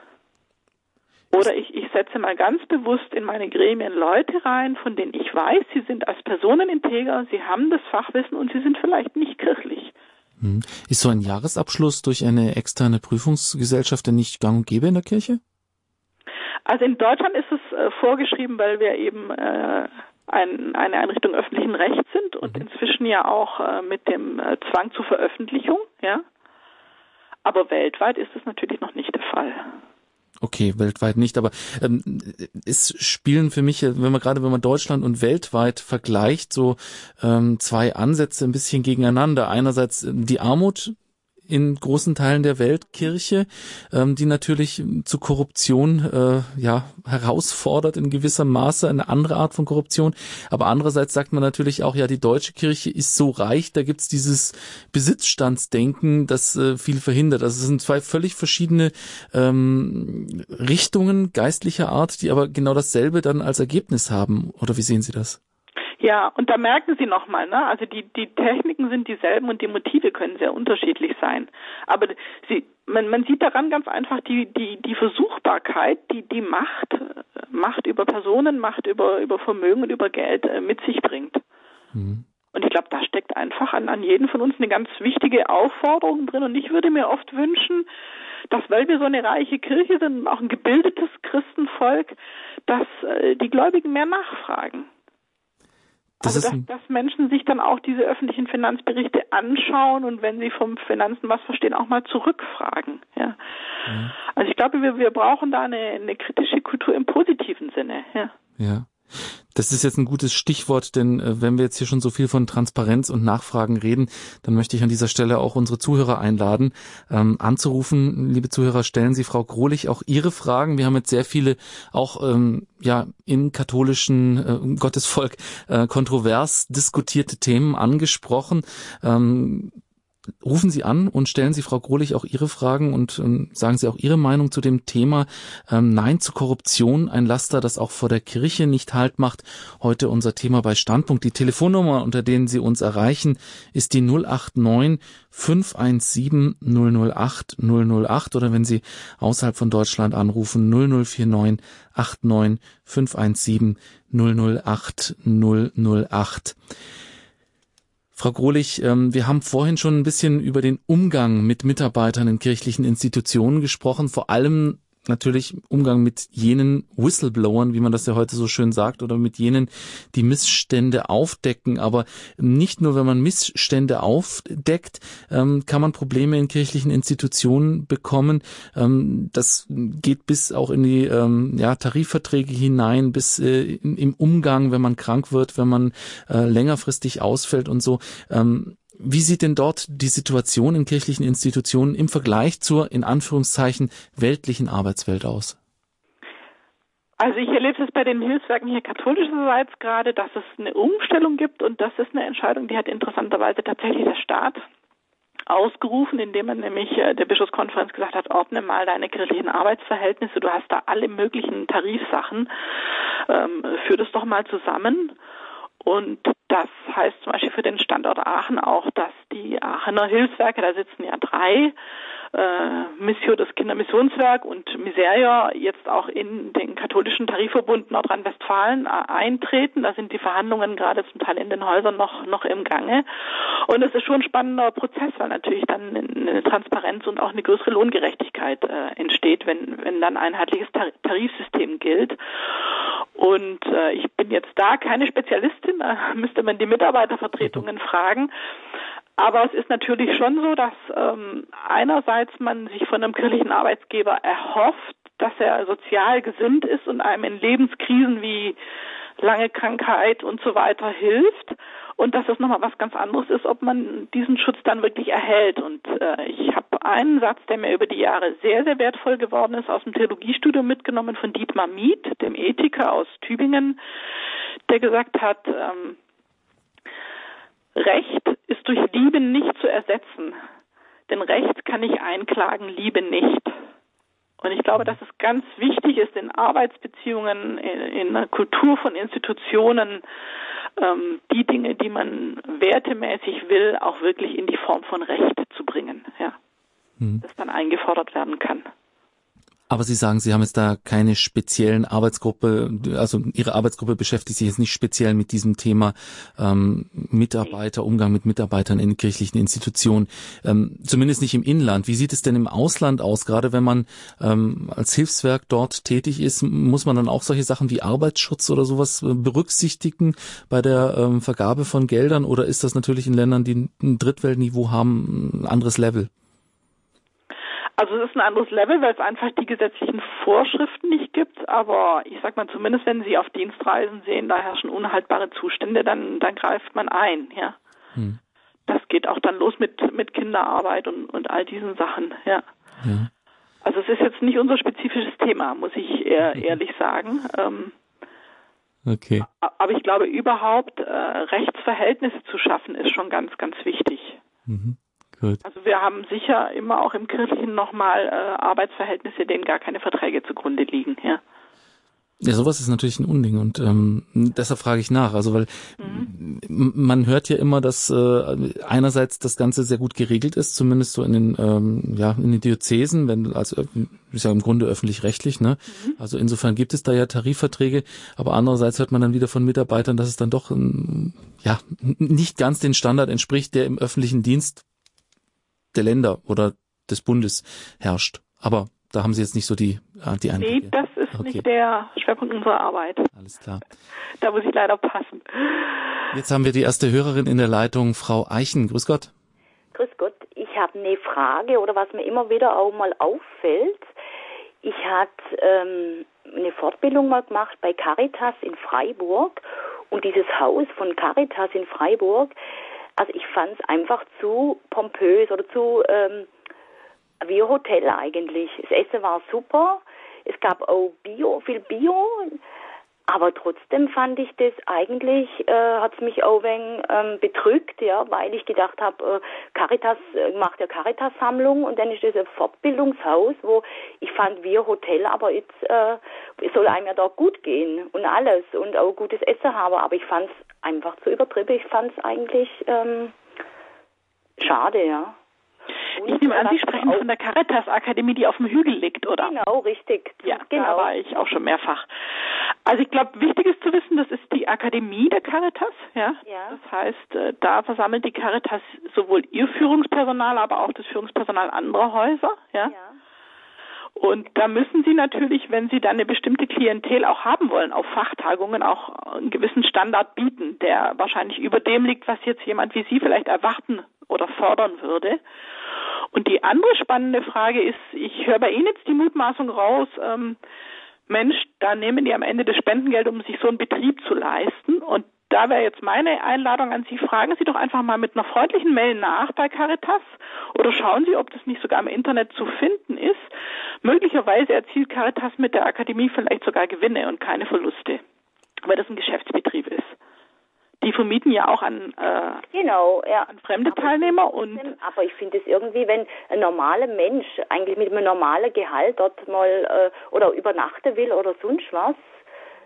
Oder ich, ich setze mal ganz bewusst in meine Gremien Leute rein, von denen ich weiß, sie sind als Personen integer, sie haben das Fachwissen und sie sind vielleicht nicht kirchlich. Hm. Ist so ein Jahresabschluss durch eine externe Prüfungsgesellschaft denn nicht gang und gäbe in der Kirche? Also in Deutschland ist es äh, vorgeschrieben, weil wir eben äh, ein, eine Einrichtung öffentlichen Rechts sind und mhm. inzwischen ja auch äh, mit dem äh, Zwang zur Veröffentlichung, ja. Aber weltweit ist es natürlich noch nicht der Fall. Okay, weltweit nicht, aber ähm, es spielen für mich, wenn man gerade wenn man Deutschland und weltweit vergleicht, so ähm, zwei Ansätze ein bisschen gegeneinander. Einerseits ähm, die Armut in großen Teilen der Welt Kirche, ähm, die natürlich zu Korruption äh, ja herausfordert in gewissem Maße, eine andere Art von Korruption. Aber andererseits sagt man natürlich auch, ja, die deutsche Kirche ist so reich, da gibt's dieses Besitzstandsdenken, das äh, viel verhindert. Also es sind zwei völlig verschiedene ähm, Richtungen geistlicher Art, die aber genau dasselbe dann als Ergebnis haben. Oder wie sehen Sie das? Ja, und da merken Sie nochmal, ne? also die, die Techniken sind dieselben und die Motive können sehr unterschiedlich sein. Aber sie, man, man sieht daran ganz einfach die, die, die Versuchbarkeit, die die Macht, Macht über Personen, Macht über, über Vermögen und über Geld äh, mit sich bringt. Mhm. Und ich glaube, da steckt einfach an, an jeden von uns eine ganz wichtige Aufforderung drin. Und ich würde mir oft wünschen, dass, weil wir so eine reiche Kirche sind und auch ein gebildetes Christenvolk, dass äh, die Gläubigen mehr nachfragen. Das also dass, dass Menschen sich dann auch diese öffentlichen Finanzberichte anschauen und wenn sie vom Finanzen was verstehen, auch mal zurückfragen. Ja. ja. Also ich glaube, wir, wir brauchen da eine, eine kritische Kultur im positiven Sinne. Ja. Ja. Das ist jetzt ein gutes Stichwort, denn äh, wenn wir jetzt hier schon so viel von Transparenz und Nachfragen reden, dann möchte ich an dieser Stelle auch unsere Zuhörer einladen, ähm, anzurufen. Liebe Zuhörer, stellen Sie Frau Grohlich auch Ihre Fragen. Wir haben jetzt sehr viele auch ähm, ja im katholischen äh, Gottesvolk äh, kontrovers diskutierte Themen angesprochen. Ähm, rufen Sie an und stellen Sie Frau Grohlich auch Ihre Fragen und ähm, sagen Sie auch Ihre Meinung zu dem Thema ähm, Nein zu Korruption, ein Laster, das auch vor der Kirche nicht Halt macht. Heute unser Thema bei Standpunkt. Die Telefonnummer, unter denen Sie uns erreichen, ist die 089 517 008 008 oder wenn Sie außerhalb von Deutschland anrufen 0049 89 517 008 008. Frau Grohlich, ähm, wir haben vorhin schon ein bisschen über den Umgang mit Mitarbeitern in kirchlichen Institutionen gesprochen, vor allem natürlich Umgang mit jenen Whistleblowern, wie man das ja heute so schön sagt, oder mit jenen, die Missstände aufdecken. Aber nicht nur, wenn man Missstände aufdeckt, ähm, kann man Probleme in kirchlichen Institutionen bekommen. Ähm, das geht bis auch in die ähm, ja, Tarifverträge hinein, bis äh, im Umgang, wenn man krank wird, wenn man äh, längerfristig ausfällt und so. Ähm, wie sieht denn dort die Situation in kirchlichen Institutionen im Vergleich zur, in Anführungszeichen, weltlichen Arbeitswelt aus? Also ich erlebe es bei den Hilfswerken hier katholischerseits gerade, dass es eine Umstellung gibt und das ist eine Entscheidung, die hat interessanterweise tatsächlich der Staat ausgerufen, indem man nämlich äh, der Bischofskonferenz gesagt hat, ordne mal deine kirchlichen Arbeitsverhältnisse, du hast da alle möglichen Tarifsachen, ähm, führ das doch mal zusammen und das heißt zum Beispiel für den Standort Aachen auch, dass die Aachener Hilfswerke, da sitzen ja drei, äh, Missio, das Kindermissionswerk und Miseria jetzt auch in den katholischen Tarifverbund Nordrhein-Westfalen äh, eintreten. Da sind die Verhandlungen gerade zum Teil in den Häusern noch, noch im Gange. Und es ist schon ein spannender Prozess, weil natürlich dann eine Transparenz und auch eine größere Lohngerechtigkeit äh, entsteht, wenn, wenn dann ein einheitliches Tarifsystem gilt. Und äh, ich bin jetzt da keine Spezialistin, da müsste man die Mitarbeitervertretungen fragen. Aber es ist natürlich schon so, dass ähm, einerseits man sich von einem kirchlichen Arbeitsgeber erhofft, dass er sozial gesinnt ist und einem in Lebenskrisen wie lange Krankheit und so weiter hilft und dass es nochmal was ganz anderes ist, ob man diesen Schutz dann wirklich erhält. Und äh, ich habe einen Satz, der mir über die Jahre sehr, sehr wertvoll geworden ist, aus dem Theologiestudium mitgenommen von Dietmar Miet, dem Ethiker aus Tübingen, der gesagt hat, ähm, Recht ist durch Liebe nicht zu ersetzen. Denn Recht kann ich einklagen, Liebe nicht. Und ich glaube, dass es ganz wichtig ist, in Arbeitsbeziehungen, in, einer Kultur von Institutionen, ähm, die Dinge, die man wertemäßig will, auch wirklich in die Form von Recht zu bringen, ja. Hm. Das dann eingefordert werden kann. Aber Sie sagen, Sie haben jetzt da keine speziellen Arbeitsgruppe, also Ihre Arbeitsgruppe beschäftigt sich jetzt nicht speziell mit diesem Thema ähm, Mitarbeiter, Umgang mit Mitarbeitern in kirchlichen Institutionen, ähm, zumindest nicht im Inland. Wie sieht es denn im Ausland aus? Gerade wenn man ähm, als Hilfswerk dort tätig ist, muss man dann auch solche Sachen wie Arbeitsschutz oder sowas äh, berücksichtigen bei der ähm, Vergabe von Geldern? Oder ist das natürlich in Ländern, die ein Drittweltniveau haben, ein anderes Level? Also es ist ein anderes Level, weil es einfach die gesetzlichen Vorschriften nicht gibt. Aber ich sag mal, zumindest wenn Sie auf Dienstreisen sehen, da herrschen unhaltbare Zustände, dann, dann greift man ein, ja. Hm. das geht auch dann los mit, mit Kinderarbeit und, und all diesen Sachen, ja. ja. Also es ist jetzt nicht unser spezifisches Thema, muss ich eher, ehrlich sagen. Ähm, okay. Aber ich glaube, überhaupt äh, Rechtsverhältnisse zu schaffen, ist schon ganz, ganz wichtig. Mhm. Gut. Also wir haben sicher immer auch im Kirchlichen nochmal äh, Arbeitsverhältnisse, denen gar keine Verträge zugrunde liegen, ja. Ja, sowas ist natürlich ein Unding und ähm, deshalb frage ich nach. Also weil mhm. man hört ja immer, dass äh, einerseits das Ganze sehr gut geregelt ist, zumindest so in den ähm, ja in den Diözesen, wenn also ist ja im Grunde öffentlich-rechtlich, ne? Mhm. Also insofern gibt es da ja Tarifverträge, aber andererseits hört man dann wieder von Mitarbeitern, dass es dann doch ähm, ja nicht ganz den Standard entspricht, der im öffentlichen Dienst der Länder oder des Bundes herrscht. Aber da haben Sie jetzt nicht so die, äh, die Einblicke. Nee, das ist okay. nicht der Schwerpunkt unserer Arbeit. Alles klar. Da muss ich leider passen. Jetzt haben wir die erste Hörerin in der Leitung, Frau Eichen. Grüß Gott. Grüß Gott. Ich habe eine Frage oder was mir immer wieder auch mal auffällt. Ich hatte ähm, eine Fortbildung mal gemacht bei Caritas in Freiburg und dieses Haus von Caritas in Freiburg, also ich fand es einfach zu pompös oder zu ähm, wie ein Hotel eigentlich. Das Essen war super. Es gab auch Bio, viel Bio. Aber trotzdem fand ich das eigentlich, äh, hat mich auch ein ähm, betrügt, ja, weil ich gedacht habe, äh, Caritas äh, macht ja Caritas-Sammlung und dann ist das ein Fortbildungshaus, wo ich fand, wir Hotel, aber jetzt äh, soll einem ja da gut gehen und alles und auch gutes Essen haben, aber ich fand es einfach zu übertrieben. Ich fand es eigentlich ähm, schade, ja. Ich nehme an, Sie sprechen von der Caritas Akademie, die auf dem Hügel liegt, oder? Genau, richtig. Ja, genau. da war ich auch schon mehrfach. Also ich glaube, wichtig ist zu wissen, das ist die Akademie der Caritas, ja. ja. Das heißt, äh, da versammelt die Caritas sowohl ihr Führungspersonal, aber auch das Führungspersonal anderer Häuser, ja. ja. Und da müssen Sie natürlich, wenn Sie dann eine bestimmte Klientel auch haben wollen, auf Fachtagungen auch einen gewissen Standard bieten, der wahrscheinlich über dem liegt, was jetzt jemand wie Sie vielleicht erwarten oder fordern würde. Und die andere spannende Frage ist, ich höre bei Ihnen jetzt die Mutmaßung raus, ähm, Mensch, da nehmen die am Ende das Spendengeld, um sich so einen Betrieb zu leisten. Und da wäre jetzt meine Einladung an Sie, fragen Sie doch einfach mal mit einer freundlichen Mail nach bei Caritas oder schauen Sie, ob das nicht sogar im Internet zu finden ist. Möglicherweise erzielt Caritas mit der Akademie vielleicht sogar Gewinne und keine Verluste, weil das ein Geschäftsbetrieb ist die vermieten ja auch an, äh, genau, ja. an fremde aber Teilnehmer und aber ich finde es irgendwie, wenn ein normaler Mensch eigentlich mit einem normalen Gehalt dort mal äh, oder übernachten will oder sonst was,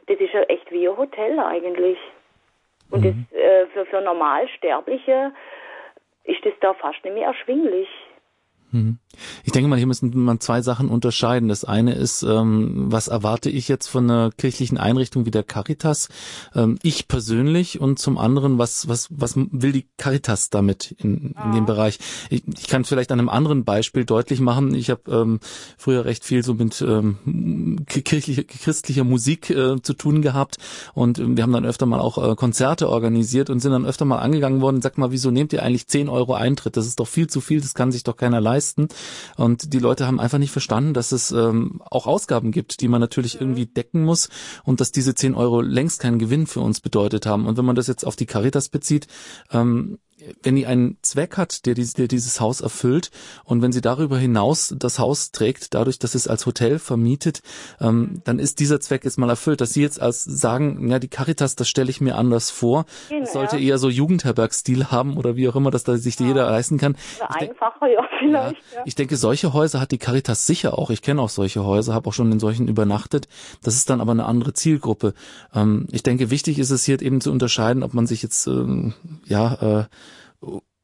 das ist ja echt wie ein Hotel eigentlich. Und mhm. das äh, für, für Normalsterbliche ist das da fast nicht mehr erschwinglich. Mhm. Ich denke mal, hier müssen man zwei Sachen unterscheiden. Das eine ist, ähm, was erwarte ich jetzt von einer kirchlichen Einrichtung wie der Caritas? Ähm, ich persönlich und zum anderen, was, was, was will die Caritas damit in, in dem Bereich? Ich, ich kann vielleicht an einem anderen Beispiel deutlich machen. Ich habe ähm, früher recht viel so mit ähm, kirchlicher, christlicher Musik äh, zu tun gehabt und wir haben dann öfter mal auch äh, Konzerte organisiert und sind dann öfter mal angegangen worden. Sag mal, wieso nehmt ihr eigentlich 10 Euro Eintritt? Das ist doch viel zu viel, das kann sich doch keiner leisten. Und die Leute haben einfach nicht verstanden, dass es ähm, auch Ausgaben gibt, die man natürlich irgendwie decken muss und dass diese 10 Euro längst keinen Gewinn für uns bedeutet haben. Und wenn man das jetzt auf die Caritas bezieht, ähm, wenn die einen Zweck hat, der, der dieses Haus erfüllt und wenn sie darüber hinaus das Haus trägt, dadurch, dass es als Hotel vermietet, ähm, dann ist dieser Zweck jetzt mal erfüllt. Dass Sie jetzt als sagen, ja, die Caritas, das stelle ich mir anders vor. Genau. Das sollte eher so Jugendherbergstil haben oder wie auch immer, dass da sich ja. jeder leisten kann. einfacher, ja, vielleicht. Ja, Ich denke, solche Häuser hat die Caritas sicher auch. Ich kenne auch solche Häuser, habe auch schon in solchen übernachtet. Das ist dann aber eine andere Zielgruppe. Ähm, ich denke, wichtig ist es hier eben zu unterscheiden, ob man sich jetzt ähm, ja äh,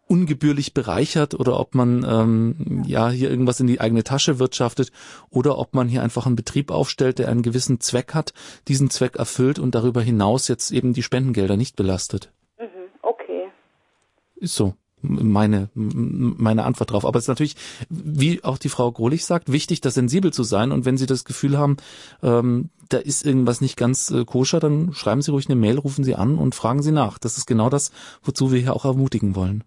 ungebührlich bereichert oder ob man ähm, ja hier irgendwas in die eigene Tasche wirtschaftet oder ob man hier einfach einen Betrieb aufstellt, der einen gewissen Zweck hat, diesen Zweck erfüllt und darüber hinaus jetzt eben die Spendengelder nicht belastet. Mhm, okay. Ist so meine meine Antwort drauf. Aber es ist natürlich, wie auch die Frau Grohlich sagt, wichtig, da sensibel zu sein. Und wenn Sie das Gefühl haben, ähm, da ist irgendwas nicht ganz äh, koscher, dann schreiben Sie ruhig eine Mail, rufen Sie an und fragen Sie nach. Das ist genau das, wozu wir hier auch ermutigen wollen.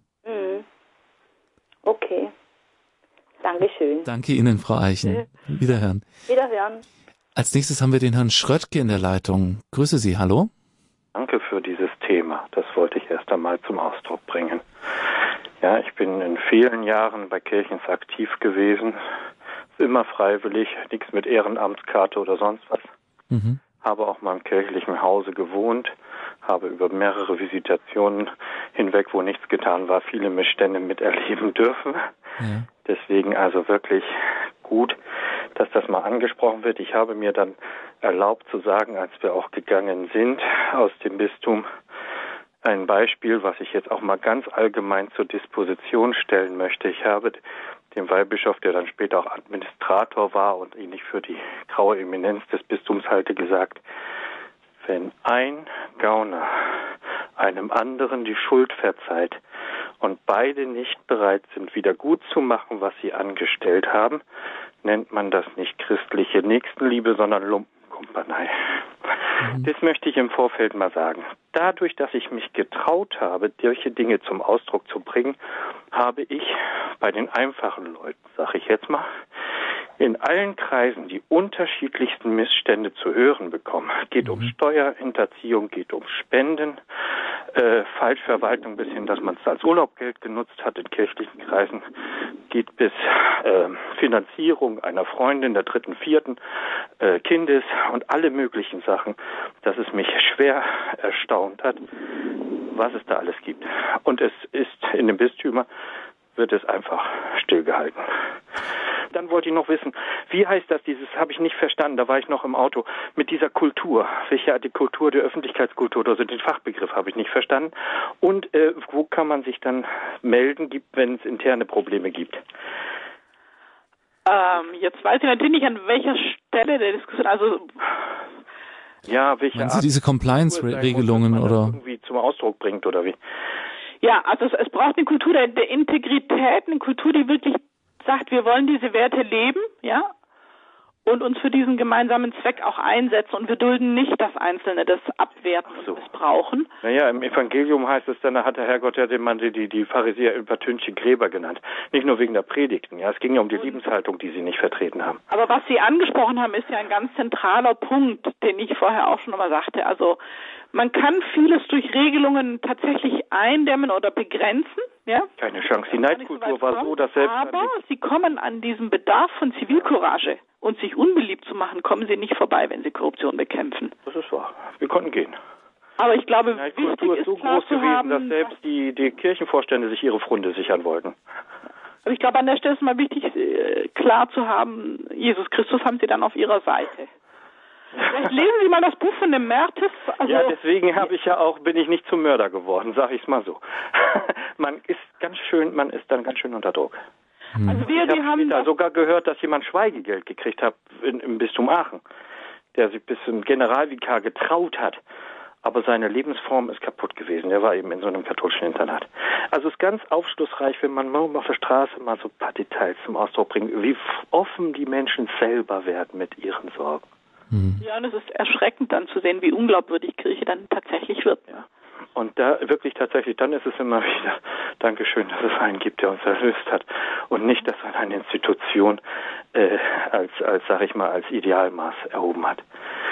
Dankeschön. Danke Ihnen, Frau Eichen. Wiederhören. Wiederhören. Als nächstes haben wir den Herrn Schröttke in der Leitung. Grüße Sie, hallo. Danke für dieses Thema. Das wollte ich erst einmal zum Ausdruck bringen. Ja, ich bin in vielen Jahren bei Kirchens aktiv gewesen. Immer freiwillig, nichts mit Ehrenamtskarte oder sonst was. Mhm. Habe auch mal im kirchlichen Hause gewohnt, habe über mehrere Visitationen hinweg, wo nichts getan war, viele Missstände miterleben dürfen. Ja. Deswegen also wirklich gut, dass das mal angesprochen wird. Ich habe mir dann erlaubt zu sagen, als wir auch gegangen sind aus dem Bistum, ein Beispiel, was ich jetzt auch mal ganz allgemein zur Disposition stellen möchte. Ich habe dem Weihbischof, der dann später auch Administrator war und ähnlich für die graue Eminenz des Bistums halte, gesagt, wenn ein Gauner einem anderen die Schuld verzeiht und beide nicht bereit sind, wieder gut zu machen, was sie angestellt haben, nennt man das nicht christliche Nächstenliebe, sondern Lumpenkumpanei. Mhm. Das möchte ich im Vorfeld mal sagen. Dadurch, dass ich mich getraut habe, solche Dinge zum Ausdruck zu bringen, habe ich bei den einfachen Leuten, sage ich jetzt mal, in allen Kreisen die unterschiedlichsten Missstände zu hören bekommen. Geht um mhm. Steuerhinterziehung, geht um Spenden, äh, Falschverwaltung bis hin, dass man es als Urlaubgeld genutzt hat in kirchlichen Kreisen, geht bis äh, Finanzierung einer Freundin der dritten, vierten äh, Kindes und alle möglichen Sachen, dass es mich schwer erstaunt hat, was es da alles gibt. Und es ist in den Bistümer wird es einfach stillgehalten. Dann wollte ich noch wissen, wie heißt das, dieses habe ich nicht verstanden, da war ich noch im Auto, mit dieser Kultur. Welche die Kultur der Öffentlichkeitskultur oder so, den Fachbegriff habe ich nicht verstanden. Und äh, wo kann man sich dann melden, wenn es interne Probleme gibt? Ähm, jetzt weiß ich natürlich nicht, an welcher Stelle der Diskussion, also ja, welche Meinen Sie Art diese Compliance-Regelungen oder irgendwie zum Ausdruck bringt oder wie? Ja, also es, es braucht eine Kultur der, der Integrität, eine Kultur, die wirklich sagt, wir wollen diese Werte leben, ja, und uns für diesen gemeinsamen Zweck auch einsetzen und wir dulden nicht, dass Einzelne das abwerten so. und missbrauchen. Naja, im Evangelium heißt es dann, da hat der Herrgott ja den Mann die, die, Pharisäer übertünchte Gräber genannt. Nicht nur wegen der Predigten, ja, es ging ja um die und, Lebenshaltung, die sie nicht vertreten haben. Aber was Sie angesprochen haben, ist ja ein ganz zentraler Punkt, den ich vorher auch schon mal sagte. Also man kann vieles durch Regelungen tatsächlich eindämmen oder begrenzen. Ja? Keine Chance. Die Neidkultur so war so, dass selbst. Aber sie kommen an diesem Bedarf von Zivilcourage und sich unbeliebt zu machen, kommen sie nicht vorbei, wenn sie Korruption bekämpfen. Das ist wahr. Wir konnten gehen. Aber ich glaube, die Neidkultur ist so groß gewesen, haben, dass selbst die, die Kirchenvorstände sich ihre Funde sichern wollten. Aber ich glaube, an der Stelle ist mal wichtig, äh, klar zu haben, Jesus Christus haben sie dann auf ihrer Seite. Vielleicht lesen Sie mal das Buch von dem Mertes. Also ja, deswegen habe ich ja auch, bin ich nicht zum Mörder geworden, sage ich es mal so. man ist ganz schön, man ist dann ganz schön unter Druck. Hm. Also wir, ich habe da sogar gehört, dass jemand Schweigegeld gekriegt hat in, im Bistum Aachen, der sich bis zum Generalvikar getraut hat. Aber seine Lebensform ist kaputt gewesen. Der war eben in so einem katholischen Internat. Also es ist ganz aufschlussreich, wenn man mal auf der Straße mal so ein paar Details zum Ausdruck bringt, wie offen die Menschen selber werden mit ihren Sorgen. Hm. Ja, und es ist erschreckend dann zu sehen, wie unglaubwürdig Kirche dann tatsächlich wird. Ja. Und da wirklich tatsächlich, dann ist es immer wieder Dankeschön, dass es einen gibt, der uns erlöst hat und nicht, dass man eine Institution äh, als, als sag ich mal, als Idealmaß erhoben hat.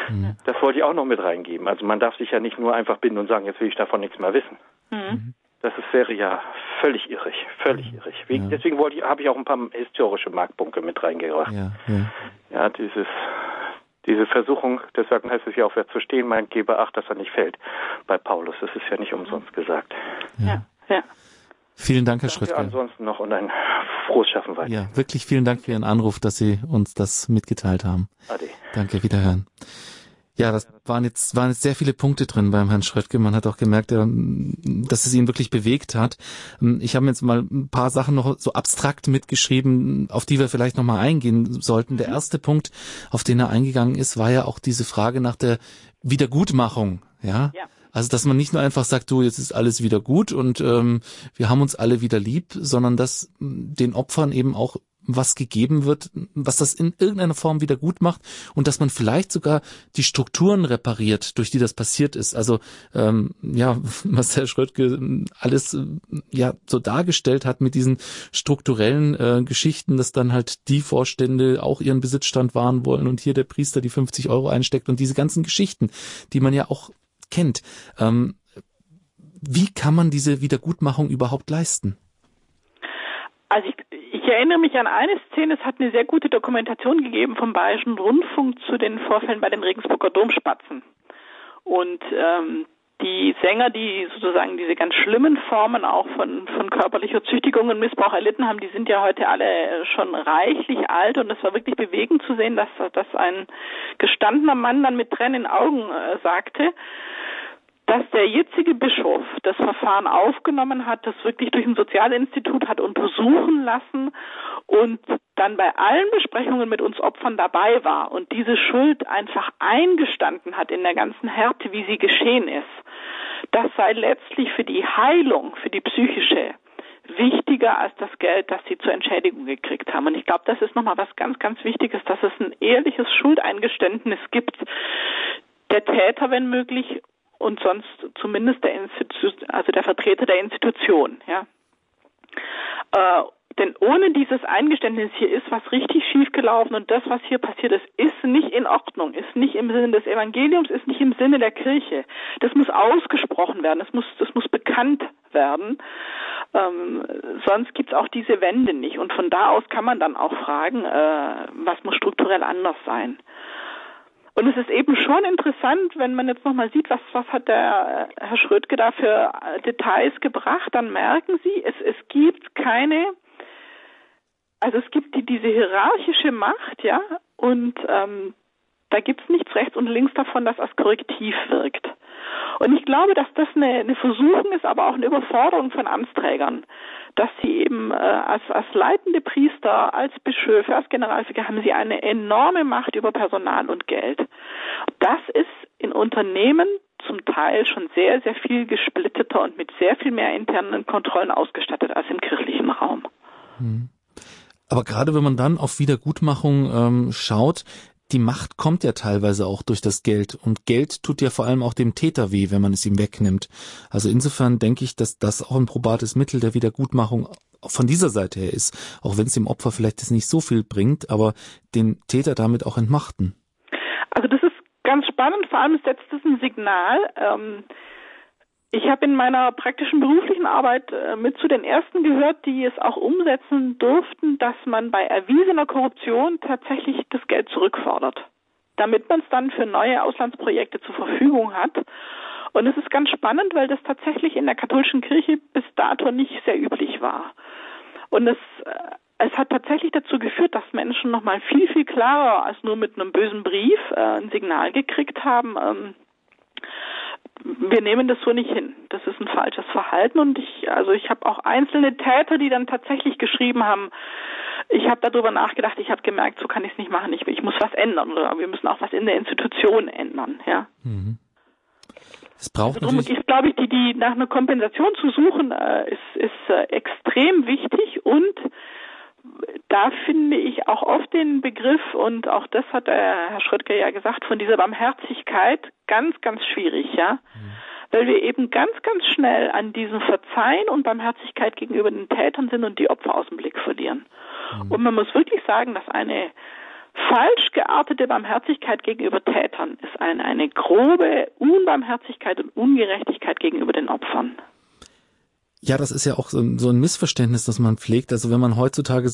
Mhm. Das wollte ich auch noch mit reingeben. Also man darf sich ja nicht nur einfach binden und sagen, jetzt will ich davon nichts mehr wissen. Mhm. Das ist, wäre ja völlig irrig, völlig irrig. Wegen, ja. Deswegen wollte ich, habe ich auch ein paar historische Marktpunkte mit reingebracht. Ja, ja. ja dieses diese Versuchung, deswegen heißt es ja auch, wer zu stehen meint, gebe Acht, dass er nicht fällt. Bei Paulus, das ist ja nicht umsonst gesagt. Ja, ja. Vielen Dank, Herr Schröttger. ansonsten noch und ein frohes Schaffen weiter. Ja, wirklich vielen Dank für Ihren Anruf, dass Sie uns das mitgeteilt haben. Ade. Danke, wiederhören. Ja, das waren jetzt, waren jetzt sehr viele Punkte drin beim Herrn Schröttke. Man hat auch gemerkt, dass es ihn wirklich bewegt hat. Ich habe jetzt mal ein paar Sachen noch so abstrakt mitgeschrieben, auf die wir vielleicht noch mal eingehen sollten. Der erste Punkt, auf den er eingegangen ist, war ja auch diese Frage nach der Wiedergutmachung. Ja. ja. Also dass man nicht nur einfach sagt, du, jetzt ist alles wieder gut und ähm, wir haben uns alle wieder lieb, sondern dass den Opfern eben auch was gegeben wird, was das in irgendeiner Form wieder gut macht und dass man vielleicht sogar die Strukturen repariert, durch die das passiert ist. Also ähm, ja, was Herr Schröttke alles äh, ja so dargestellt hat mit diesen strukturellen äh, Geschichten, dass dann halt die Vorstände auch ihren Besitzstand wahren wollen und hier der Priester die 50 Euro einsteckt und diese ganzen Geschichten, die man ja auch kennt. Ähm, wie kann man diese Wiedergutmachung überhaupt leisten? Also ich erinnere mich an eine Szene, es hat eine sehr gute Dokumentation gegeben vom Bayerischen Rundfunk zu den Vorfällen bei den Regensburger Domspatzen. Und ähm, die Sänger, die sozusagen diese ganz schlimmen Formen auch von, von körperlicher Züchtigung und Missbrauch erlitten haben, die sind ja heute alle schon reichlich alt und es war wirklich bewegend zu sehen, dass, dass ein gestandener Mann dann mit Tränen in Augen äh, sagte, dass der jetzige Bischof das Verfahren aufgenommen hat, das wirklich durch ein Sozialinstitut hat untersuchen lassen und dann bei allen Besprechungen mit uns Opfern dabei war und diese Schuld einfach eingestanden hat in der ganzen Härte, wie sie geschehen ist. Das sei letztlich für die Heilung, für die psychische wichtiger als das Geld, das sie zur Entschädigung gekriegt haben. Und ich glaube, das ist nochmal was ganz, ganz Wichtiges, dass es ein ehrliches Schuldeingeständnis gibt der Täter, wenn möglich, und sonst zumindest der Institu also der Vertreter der Institution, ja. Äh, denn ohne dieses Eingeständnis hier ist was richtig schiefgelaufen und das, was hier passiert ist, ist nicht in Ordnung, ist nicht im Sinne des Evangeliums, ist nicht im Sinne der Kirche. Das muss ausgesprochen werden, das muss, das muss bekannt werden. Ähm, sonst gibt's auch diese Wende nicht. Und von da aus kann man dann auch fragen, äh, was muss strukturell anders sein. Und es ist eben schon interessant, wenn man jetzt nochmal sieht, was, was hat der äh, Herr Schrödke da für äh, Details gebracht, dann merken Sie, es, es gibt keine, also es gibt die, diese hierarchische Macht, ja, und ähm, da gibt es nichts rechts und links davon, das als Korrektiv wirkt. Und ich glaube, dass das eine, eine Versuchung ist, aber auch eine Überforderung von Amtsträgern, dass sie eben äh, als, als leitende Priester, als Bischöfe, als Generalvikar haben sie eine enorme Macht über Personal und Geld. Das ist in Unternehmen zum Teil schon sehr, sehr viel gesplitteter und mit sehr viel mehr internen Kontrollen ausgestattet als im kirchlichen Raum. Hm. Aber gerade wenn man dann auf Wiedergutmachung ähm, schaut, die Macht kommt ja teilweise auch durch das Geld und Geld tut ja vor allem auch dem Täter weh, wenn man es ihm wegnimmt. Also insofern denke ich, dass das auch ein probates Mittel der Wiedergutmachung von dieser Seite her ist, auch wenn es dem Opfer vielleicht das nicht so viel bringt, aber den Täter damit auch entmachten. Also das ist ganz spannend, vor allem setzt es ein Signal. Ähm ich habe in meiner praktischen beruflichen Arbeit äh, mit zu den ersten gehört, die es auch umsetzen durften, dass man bei erwiesener Korruption tatsächlich das Geld zurückfordert, damit man es dann für neue Auslandsprojekte zur Verfügung hat. Und es ist ganz spannend, weil das tatsächlich in der katholischen Kirche bis dato nicht sehr üblich war. Und es, äh, es hat tatsächlich dazu geführt, dass Menschen nochmal viel, viel klarer als nur mit einem bösen Brief äh, ein Signal gekriegt haben, ähm, wir nehmen das so nicht hin. Das ist ein falsches Verhalten und ich, also ich habe auch einzelne Täter, die dann tatsächlich geschrieben haben, ich habe darüber nachgedacht, ich habe gemerkt, so kann ich es nicht machen, ich, ich muss was ändern oder wir müssen auch was in der Institution ändern, ja. Mhm. Es braucht also ist, glaube ich, die, die nach einer Kompensation zu suchen, äh, ist, ist äh, extrem wichtig und da finde ich auch oft den Begriff, und auch das hat der Herr Schrödke ja gesagt, von dieser Barmherzigkeit ganz, ganz schwierig, ja. Mhm. Weil wir eben ganz, ganz schnell an diesem Verzeihen und Barmherzigkeit gegenüber den Tätern sind und die Opfer aus dem Blick verlieren. Mhm. Und man muss wirklich sagen, dass eine falsch geartete Barmherzigkeit gegenüber Tätern ist eine, eine grobe Unbarmherzigkeit und Ungerechtigkeit gegenüber den Opfern. Ja, das ist ja auch so ein Missverständnis, das man pflegt. Also wenn man heutzutage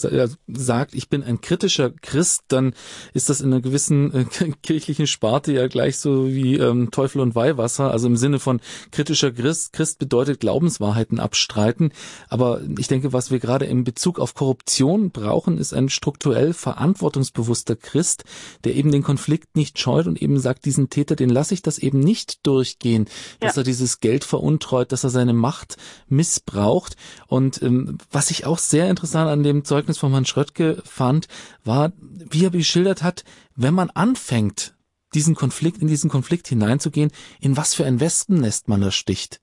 sagt, ich bin ein kritischer Christ, dann ist das in einer gewissen äh, kirchlichen Sparte ja gleich so wie ähm, Teufel und Weihwasser. Also im Sinne von kritischer Christ. Christ bedeutet Glaubenswahrheiten abstreiten. Aber ich denke, was wir gerade in Bezug auf Korruption brauchen, ist ein strukturell verantwortungsbewusster Christ, der eben den Konflikt nicht scheut und eben sagt, diesen Täter, den lasse ich das eben nicht durchgehen, dass ja. er dieses Geld veruntreut, dass er seine Macht miss missbraucht. Und ähm, was ich auch sehr interessant an dem Zeugnis von Herrn Schröttke fand, war, wie er geschildert hat, wenn man anfängt, diesen Konflikt, in diesen Konflikt hineinzugehen, in was für ein Wespennest man da sticht.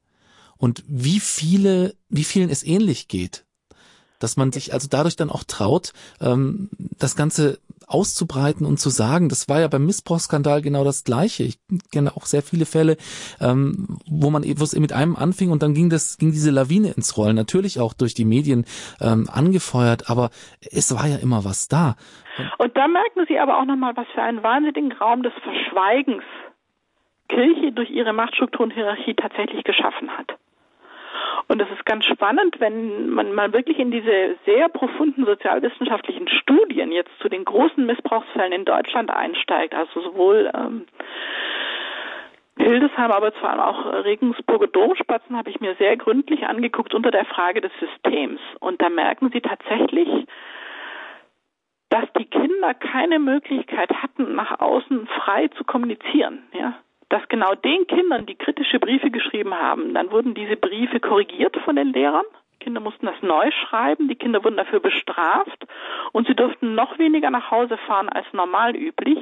Und wie viele, wie vielen es ähnlich geht dass man sich also dadurch dann auch traut, ähm, das Ganze auszubreiten und zu sagen. Das war ja beim Missbrauchsskandal genau das Gleiche. Ich kenne auch sehr viele Fälle, ähm, wo man wo es mit einem anfing und dann ging das ging diese Lawine ins Rollen. Natürlich auch durch die Medien ähm, angefeuert, aber es war ja immer was da. Und da merken Sie aber auch nochmal, was für einen wahnsinnigen Raum des Verschweigens Kirche durch ihre Machtstruktur und Hierarchie tatsächlich geschaffen hat. Und es ist ganz spannend, wenn man mal wirklich in diese sehr profunden sozialwissenschaftlichen Studien jetzt zu den großen Missbrauchsfällen in Deutschland einsteigt, also sowohl ähm, Hildesheim, aber vor allem auch Regensburger Domspatzen habe ich mir sehr gründlich angeguckt unter der Frage des Systems. Und da merken Sie tatsächlich, dass die Kinder keine Möglichkeit hatten, nach außen frei zu kommunizieren. Ja, dass genau den Kindern, die kritische Briefe geschrieben haben, dann wurden diese Briefe korrigiert von den Lehrern. Die Kinder mussten das neu schreiben, die Kinder wurden dafür bestraft und sie durften noch weniger nach Hause fahren als normal üblich.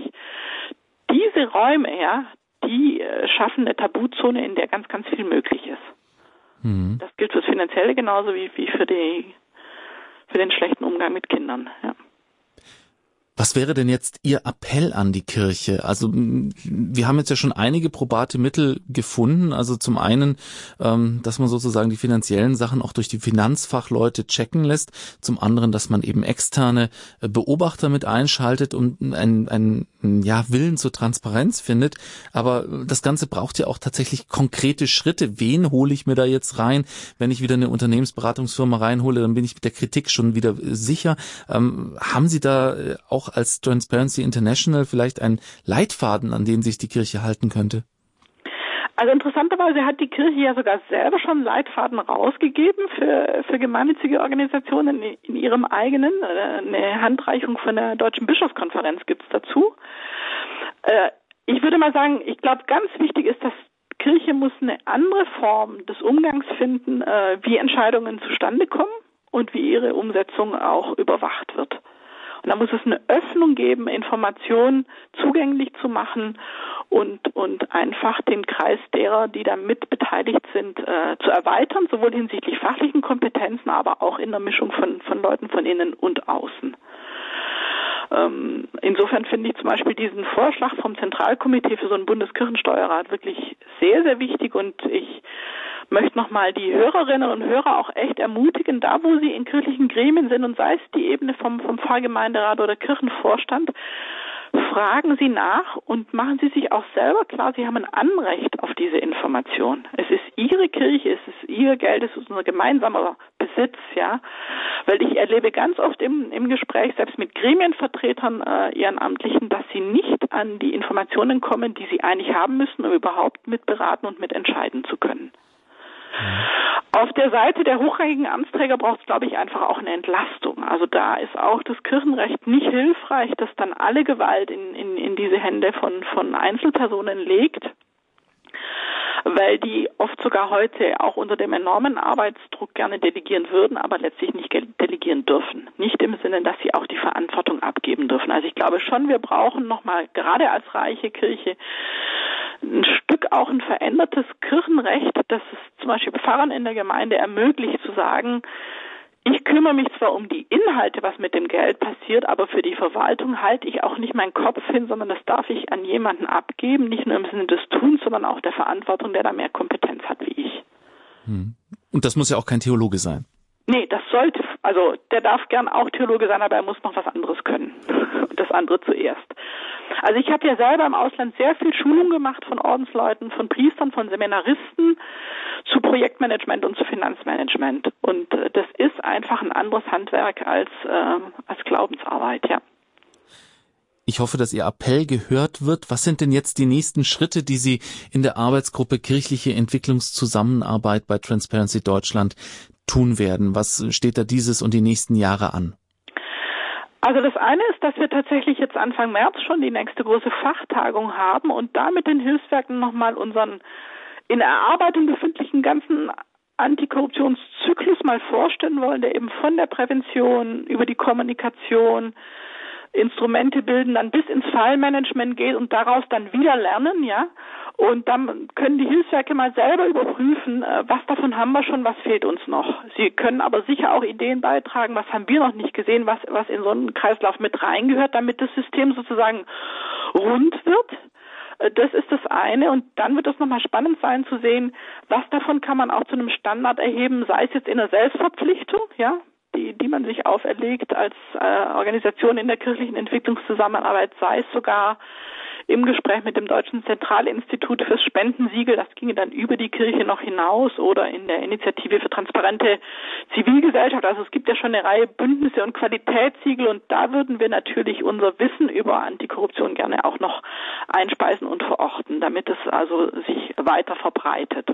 Diese Räume, ja, die äh, schaffen eine Tabuzone, in der ganz, ganz viel möglich ist. Mhm. Das gilt fürs Finanzielle genauso wie, wie für die für den schlechten Umgang mit Kindern. Ja. Was wäre denn jetzt Ihr Appell an die Kirche? Also wir haben jetzt ja schon einige probate Mittel gefunden. Also zum einen, ähm, dass man sozusagen die finanziellen Sachen auch durch die Finanzfachleute checken lässt. Zum anderen, dass man eben externe äh, Beobachter mit einschaltet und einen, einen ja, Willen zur Transparenz findet. Aber das Ganze braucht ja auch tatsächlich konkrete Schritte. Wen hole ich mir da jetzt rein? Wenn ich wieder eine Unternehmensberatungsfirma reinhole, dann bin ich mit der Kritik schon wieder sicher. Ähm, haben Sie da äh, auch als Transparency International vielleicht einen Leitfaden, an den sich die Kirche halten könnte? Also interessanterweise hat die Kirche ja sogar selber schon Leitfaden rausgegeben für, für gemeinnützige Organisationen in, in ihrem eigenen. Äh, eine Handreichung von der Deutschen Bischofskonferenz gibt es dazu. Äh, ich würde mal sagen, ich glaube, ganz wichtig ist, dass Kirche muss eine andere Form des Umgangs finden, äh, wie Entscheidungen zustande kommen und wie ihre Umsetzung auch überwacht wird. Und da muss es eine Öffnung geben, Informationen zugänglich zu machen und, und einfach den Kreis derer, die da mit beteiligt sind, äh, zu erweitern, sowohl hinsichtlich fachlichen Kompetenzen, aber auch in der Mischung von, von Leuten von innen und außen. Ähm, insofern finde ich zum Beispiel diesen Vorschlag vom Zentralkomitee für so einen Bundeskirchensteuerrat wirklich sehr, sehr wichtig und ich möchte nochmal die Hörerinnen und Hörer auch echt ermutigen, da wo sie in kirchlichen Gremien sind und sei es die Ebene vom, vom Pfarrgemeinderat oder Kirchenvorstand, fragen Sie nach und machen Sie sich auch selber klar, Sie haben ein Anrecht auf diese Information. Es ist Ihre Kirche, es ist Ihr Geld, es ist unser gemeinsamer Besitz, ja. Weil ich erlebe ganz oft im, im Gespräch, selbst mit Gremienvertretern äh, Ehrenamtlichen, dass sie nicht an die Informationen kommen, die sie eigentlich haben müssen, um überhaupt mitberaten und mitentscheiden zu können. Auf der Seite der hochrangigen Amtsträger braucht es, glaube ich, einfach auch eine Entlastung. Also da ist auch das Kirchenrecht nicht hilfreich, das dann alle Gewalt in, in, in diese Hände von, von Einzelpersonen legt weil die oft sogar heute auch unter dem enormen Arbeitsdruck gerne delegieren würden, aber letztlich nicht delegieren dürfen. Nicht im Sinne, dass sie auch die Verantwortung abgeben dürfen. Also ich glaube schon, wir brauchen nochmal, gerade als reiche Kirche, ein Stück auch ein verändertes Kirchenrecht, das es zum Beispiel Pfarrern in der Gemeinde ermöglicht zu sagen, ich kümmere mich zwar um die Inhalte, was mit dem Geld passiert, aber für die Verwaltung halte ich auch nicht meinen Kopf hin, sondern das darf ich an jemanden abgeben, nicht nur im Sinne des Tuns, sondern auch der Verantwortung, der da mehr Kompetenz hat wie ich. Hm. Und das muss ja auch kein Theologe sein. Nee, das sollte, also der darf gern auch Theologe sein, aber er muss noch was anderes können. Das andere zuerst. Also ich habe ja selber im Ausland sehr viel Schulung gemacht von Ordensleuten, von Priestern, von Seminaristen zu Projektmanagement und zu Finanzmanagement. Und äh, das ist einfach ein anderes Handwerk als, äh, als Glaubensarbeit, ja. Ich hoffe, dass Ihr Appell gehört wird. Was sind denn jetzt die nächsten Schritte, die Sie in der Arbeitsgruppe kirchliche Entwicklungszusammenarbeit bei Transparency Deutschland tun werden? Was steht da dieses und die nächsten Jahre an? Also das eine ist, dass wir tatsächlich jetzt Anfang März schon die nächste große Fachtagung haben und da mit den Hilfswerken nochmal unseren in Erarbeitung befindlichen ganzen Antikorruptionszyklus mal vorstellen wollen, der eben von der Prävention über die Kommunikation, Instrumente bilden, dann bis ins Fallmanagement geht und daraus dann wieder lernen, ja. Und dann können die Hilfswerke mal selber überprüfen, äh, was davon haben wir schon, was fehlt uns noch. Sie können aber sicher auch Ideen beitragen, was haben wir noch nicht gesehen, was, was in so einen Kreislauf mit reingehört, damit das System sozusagen rund wird. Äh, das ist das eine. Und dann wird es nochmal spannend sein zu sehen, was davon kann man auch zu einem Standard erheben, sei es jetzt in der Selbstverpflichtung, ja, die, die man sich auferlegt als äh, Organisation in der kirchlichen Entwicklungszusammenarbeit, sei es sogar im Gespräch mit dem Deutschen Zentralinstitut fürs Spendensiegel. Das ginge dann über die Kirche noch hinaus oder in der Initiative für transparente Zivilgesellschaft. Also es gibt ja schon eine Reihe Bündnisse und Qualitätssiegel und da würden wir natürlich unser Wissen über Antikorruption gerne auch noch einspeisen und verorten, damit es also sich weiter verbreitet.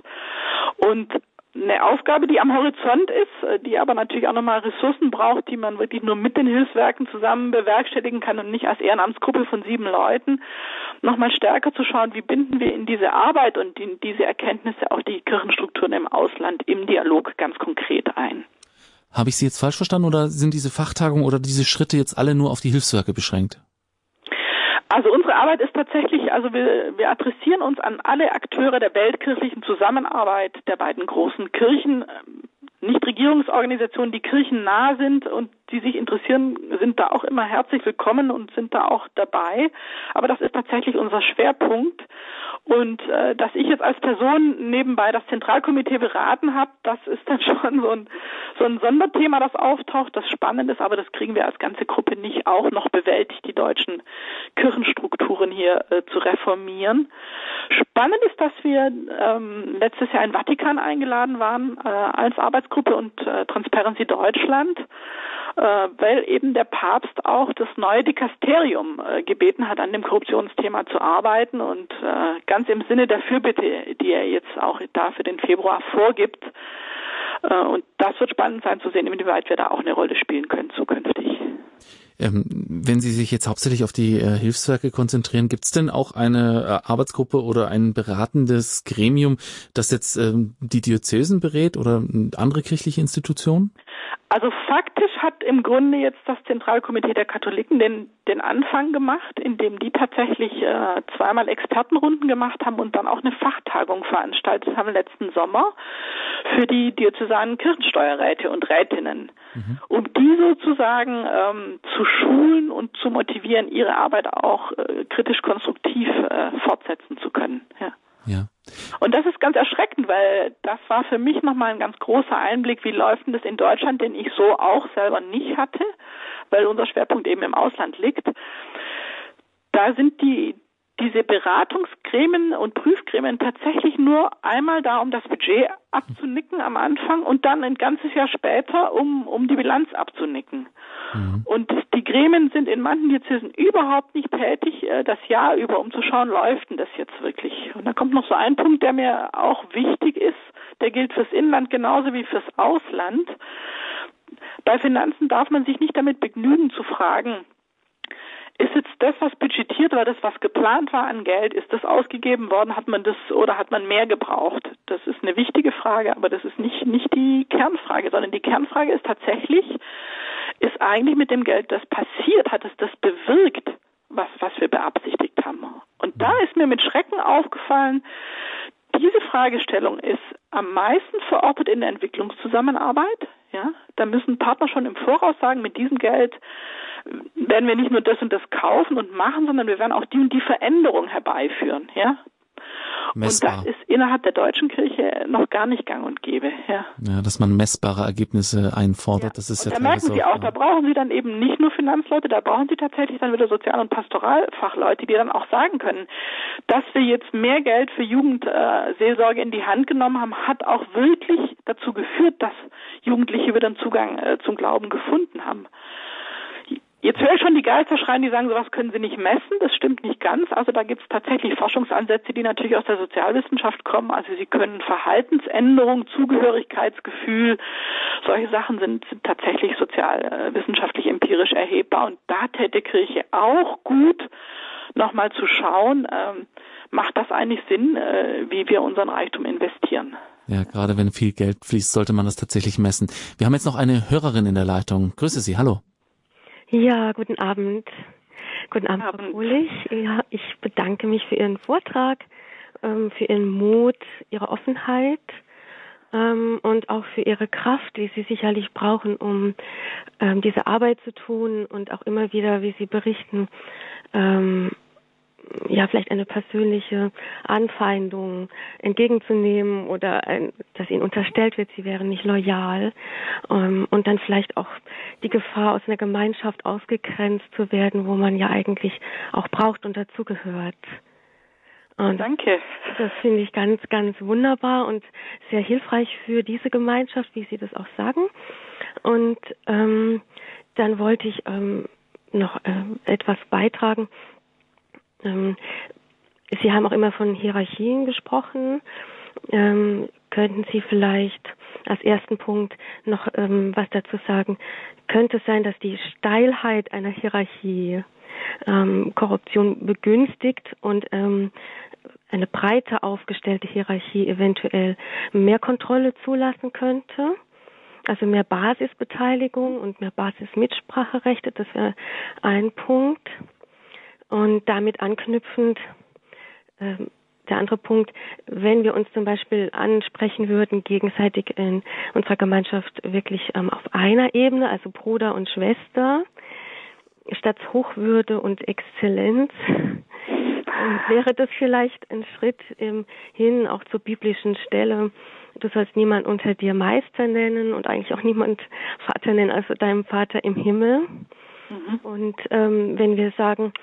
Und eine Aufgabe, die am Horizont ist, äh, die aber natürlich auch nochmal Ressourcen braucht, die man wirklich nur mit den Hilfswerken zusammen bewerkstelligen kann und nicht als Ehrenamtsgruppe von sieben Leuten, nochmal stärker zu schauen, wie binden wir in diese Arbeit und in diese Erkenntnisse auch die Kirchenstrukturen im Ausland im Dialog ganz konkret ein. Habe ich Sie jetzt falsch verstanden oder sind diese Fachtagungen oder diese Schritte jetzt alle nur auf die Hilfswerke beschränkt? Also unsere Arbeit ist tatsächlich, also wir, wir adressieren uns an alle Akteure der weltkirchlichen Zusammenarbeit der beiden großen Kirchen, ähm, Nichtregierungsorganisationen, die kirchennah sind und die sich interessieren, sind da auch immer herzlich willkommen und sind da auch dabei. Aber das ist tatsächlich unser Schwerpunkt. Und äh, dass ich jetzt als Person nebenbei das Zentralkomitee beraten habe, das ist dann schon so ein, so ein Sonderthema, das auftaucht, das spannend ist, aber das kriegen wir als ganze Gruppe nicht auch noch bewältigt, die deutschen Kirchenstrukturen hier äh, zu reformieren. Spannend ist, dass wir ähm, letztes Jahr in Vatikan eingeladen waren äh, als Arbeitsgruppe und äh, Transparency Deutschland weil eben der Papst auch das neue Dikasterium äh, gebeten hat, an dem Korruptionsthema zu arbeiten und äh, ganz im Sinne der Fürbitte, die er jetzt auch da für den Februar vorgibt. Und das wird spannend sein zu sehen, inwieweit wir da auch eine Rolle spielen können zukünftig. Ähm, wenn Sie sich jetzt hauptsächlich auf die äh, Hilfswerke konzentrieren, gibt es denn auch eine äh, Arbeitsgruppe oder ein beratendes Gremium, das jetzt ähm, die Diözesen berät oder andere kirchliche Institutionen? Also faktisch hat im Grunde jetzt das Zentralkomitee der Katholiken den, den Anfang gemacht, indem die tatsächlich äh, zweimal Expertenrunden gemacht haben und dann auch eine Fachtagung veranstaltet haben letzten Sommer für die diözesanen Kirchensteuerräte und Rätinnen, mhm. um die sozusagen ähm, zu schulen und zu motivieren, ihre Arbeit auch äh, kritisch konstruktiv äh, fortsetzen zu können. Ja. Ja. Und das ist ganz erschreckend, weil das war für mich nochmal ein ganz großer Einblick, wie läuft denn das in Deutschland, den ich so auch selber nicht hatte, weil unser Schwerpunkt eben im Ausland liegt. Da sind die, diese Beratungsgremien und Prüfgremien tatsächlich nur einmal da, um das Budget abzunicken am Anfang und dann ein ganzes Jahr später, um, um die Bilanz abzunicken. Mhm. Und die Gremien sind in manchen Diözesen überhaupt nicht tätig äh, das Jahr über, um zu schauen, läuft denn das jetzt wirklich. Und da kommt noch so ein Punkt, der mir auch wichtig ist, der gilt fürs Inland genauso wie fürs Ausland. Bei Finanzen darf man sich nicht damit begnügen zu fragen, ist jetzt das, was budgetiert war, das, was geplant war an Geld, ist das ausgegeben worden? Hat man das oder hat man mehr gebraucht? Das ist eine wichtige Frage, aber das ist nicht, nicht die Kernfrage, sondern die Kernfrage ist tatsächlich, ist eigentlich mit dem Geld, das passiert, hat es das bewirkt, was, was wir beabsichtigt haben? Und da ist mir mit Schrecken aufgefallen, diese Fragestellung ist am meisten verortet in der Entwicklungszusammenarbeit. Ja, da müssen Partner schon im Voraus sagen, mit diesem Geld werden wir nicht nur das und das kaufen und machen, sondern wir werden auch die und die Veränderung herbeiführen. Ja, Messbar. Und das ist innerhalb der deutschen Kirche noch gar nicht gang und gäbe. Ja, ja dass man messbare Ergebnisse einfordert, ja. das ist und ja Da merken Sie auch, da brauchen Sie dann eben nicht nur Finanzleute, da brauchen Sie tatsächlich dann wieder Sozial- und Pastoralfachleute, die dann auch sagen können, dass wir jetzt mehr Geld für Jugendseelsorge in die Hand genommen haben, hat auch wirklich dazu geführt, dass Jugendliche wieder einen Zugang äh, zum Glauben gefunden haben. Jetzt höre ich schon die Geister schreien, die sagen, sowas können sie nicht messen. Das stimmt nicht ganz. Also da gibt es tatsächlich Forschungsansätze, die natürlich aus der Sozialwissenschaft kommen. Also sie können Verhaltensänderung, Zugehörigkeitsgefühl, solche Sachen sind, sind tatsächlich sozialwissenschaftlich empirisch erhebbar. Und da täte Kirche auch gut, nochmal zu schauen, ähm, macht das eigentlich Sinn, äh, wie wir unseren Reichtum investieren. Ja, gerade wenn viel Geld fließt, sollte man das tatsächlich messen. Wir haben jetzt noch eine Hörerin in der Leitung. Grüße Sie, hallo. Ja, guten Abend. Guten Abend, Frau Kulich. Ja, ich bedanke mich für Ihren Vortrag, ähm, für Ihren Mut, Ihre Offenheit ähm, und auch für Ihre Kraft, die Sie sicherlich brauchen, um ähm, diese Arbeit zu tun und auch immer wieder, wie Sie berichten, ja vielleicht eine persönliche Anfeindung entgegenzunehmen oder ein, dass ihnen unterstellt wird, sie wären nicht loyal ähm, und dann vielleicht auch die Gefahr aus einer Gemeinschaft ausgegrenzt zu werden, wo man ja eigentlich auch braucht und dazugehört. Und Danke. Das finde ich ganz, ganz wunderbar und sehr hilfreich für diese Gemeinschaft, wie Sie das auch sagen. Und ähm, dann wollte ich ähm, noch äh, etwas beitragen. Ähm, Sie haben auch immer von Hierarchien gesprochen. Ähm, könnten Sie vielleicht als ersten Punkt noch ähm, was dazu sagen? Könnte es sein, dass die Steilheit einer Hierarchie ähm, Korruption begünstigt und ähm, eine breiter aufgestellte Hierarchie eventuell mehr Kontrolle zulassen könnte? Also mehr Basisbeteiligung und mehr Basismitspracherechte, das wäre ein Punkt. Und damit anknüpfend, äh, der andere Punkt, wenn wir uns zum Beispiel ansprechen würden, gegenseitig in unserer Gemeinschaft wirklich ähm, auf einer Ebene, also Bruder und Schwester, statt Hochwürde und Exzellenz, wäre das vielleicht ein Schritt ähm, hin auch zur biblischen Stelle. Du sollst niemand unter dir Meister nennen und eigentlich auch niemand Vater nennen, also deinem Vater im Himmel. Mhm. Und ähm, wenn wir sagen,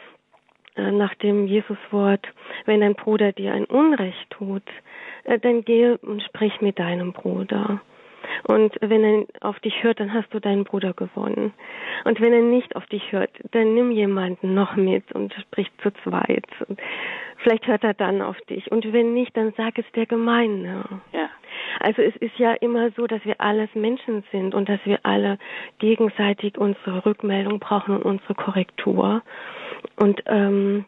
nach dem Jesuswort, wenn dein Bruder dir ein Unrecht tut, äh, dann gehe und sprich mit deinem Bruder. Und wenn er auf dich hört, dann hast du deinen Bruder gewonnen. Und wenn er nicht auf dich hört, dann nimm jemanden noch mit und sprich zu zweit. Und vielleicht hört er dann auf dich. Und wenn nicht, dann sag es der Gemeinde. Ja. Also es ist ja immer so, dass wir alles Menschen sind und dass wir alle gegenseitig unsere Rückmeldung brauchen und unsere Korrektur. Und ähm,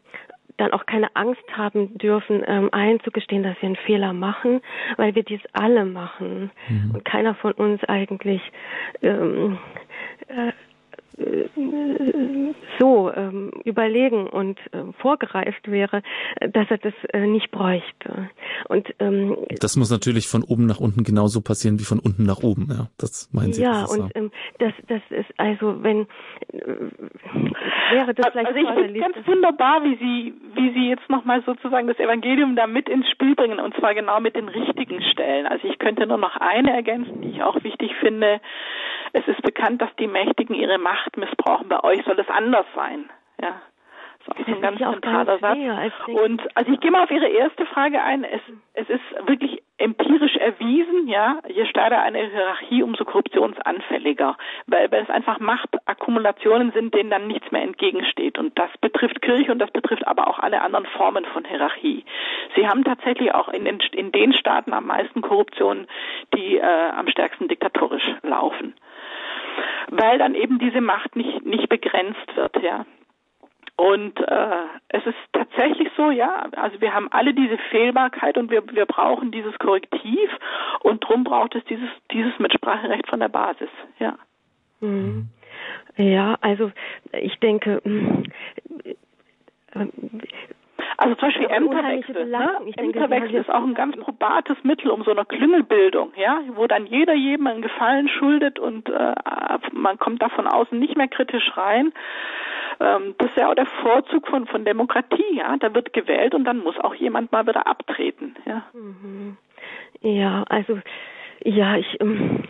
dann auch keine Angst haben dürfen, ähm, einzugestehen, dass wir einen Fehler machen, weil wir dies alle machen mhm. und keiner von uns eigentlich ähm, äh, so ähm, überlegen und äh, vorgereift wäre, dass er das äh, nicht bräuchte. Und ähm, das muss natürlich von oben nach unten genauso passieren wie von unten nach oben. Ja, das meinen Sie. Ja, und ähm, das, das ist also, wenn äh, wäre das vielleicht also ich finde ganz wunderbar, wie Sie, wie Sie jetzt nochmal sozusagen das Evangelium da mit ins Spiel bringen und zwar genau mit den richtigen Stellen. Also ich könnte nur noch eine ergänzen, die ich auch wichtig finde. Es ist bekannt, dass die Mächtigen ihre Macht missbrauchen. Bei euch soll es anders sein. Ja. Das ist auch ein ganz zentraler Satz. Und also ich gehe mal auf Ihre erste Frage ein. Es, es ist wirklich empirisch erwiesen, ja, je steiler eine Hierarchie, umso korruptionsanfälliger, weil, weil es einfach Machtakkumulationen sind, denen dann nichts mehr entgegensteht. Und das betrifft Kirche und das betrifft aber auch alle anderen Formen von Hierarchie. Sie haben tatsächlich auch in den, in den Staaten am meisten Korruption, die äh, am stärksten diktatorisch laufen weil dann eben diese Macht nicht, nicht begrenzt wird, ja. Und äh, es ist tatsächlich so, ja, also wir haben alle diese Fehlbarkeit und wir, wir brauchen dieses Korrektiv und drum braucht es dieses, dieses Mitspracherecht von der Basis, ja. Mhm. Ja, also ich denke, äh, also zum Beispiel Ämterwechsel. Ne? Ämterwechsel ist auch ein ganz probates Mittel um so eine Klüngelbildung, ja, wo dann jeder jedem einen Gefallen schuldet und äh, man kommt da von außen nicht mehr kritisch rein. Ähm, das ist ja auch der Vorzug von von Demokratie, ja. Da wird gewählt und dann muss auch jemand mal wieder abtreten, ja. Mhm. Ja, also ja, ich ähm,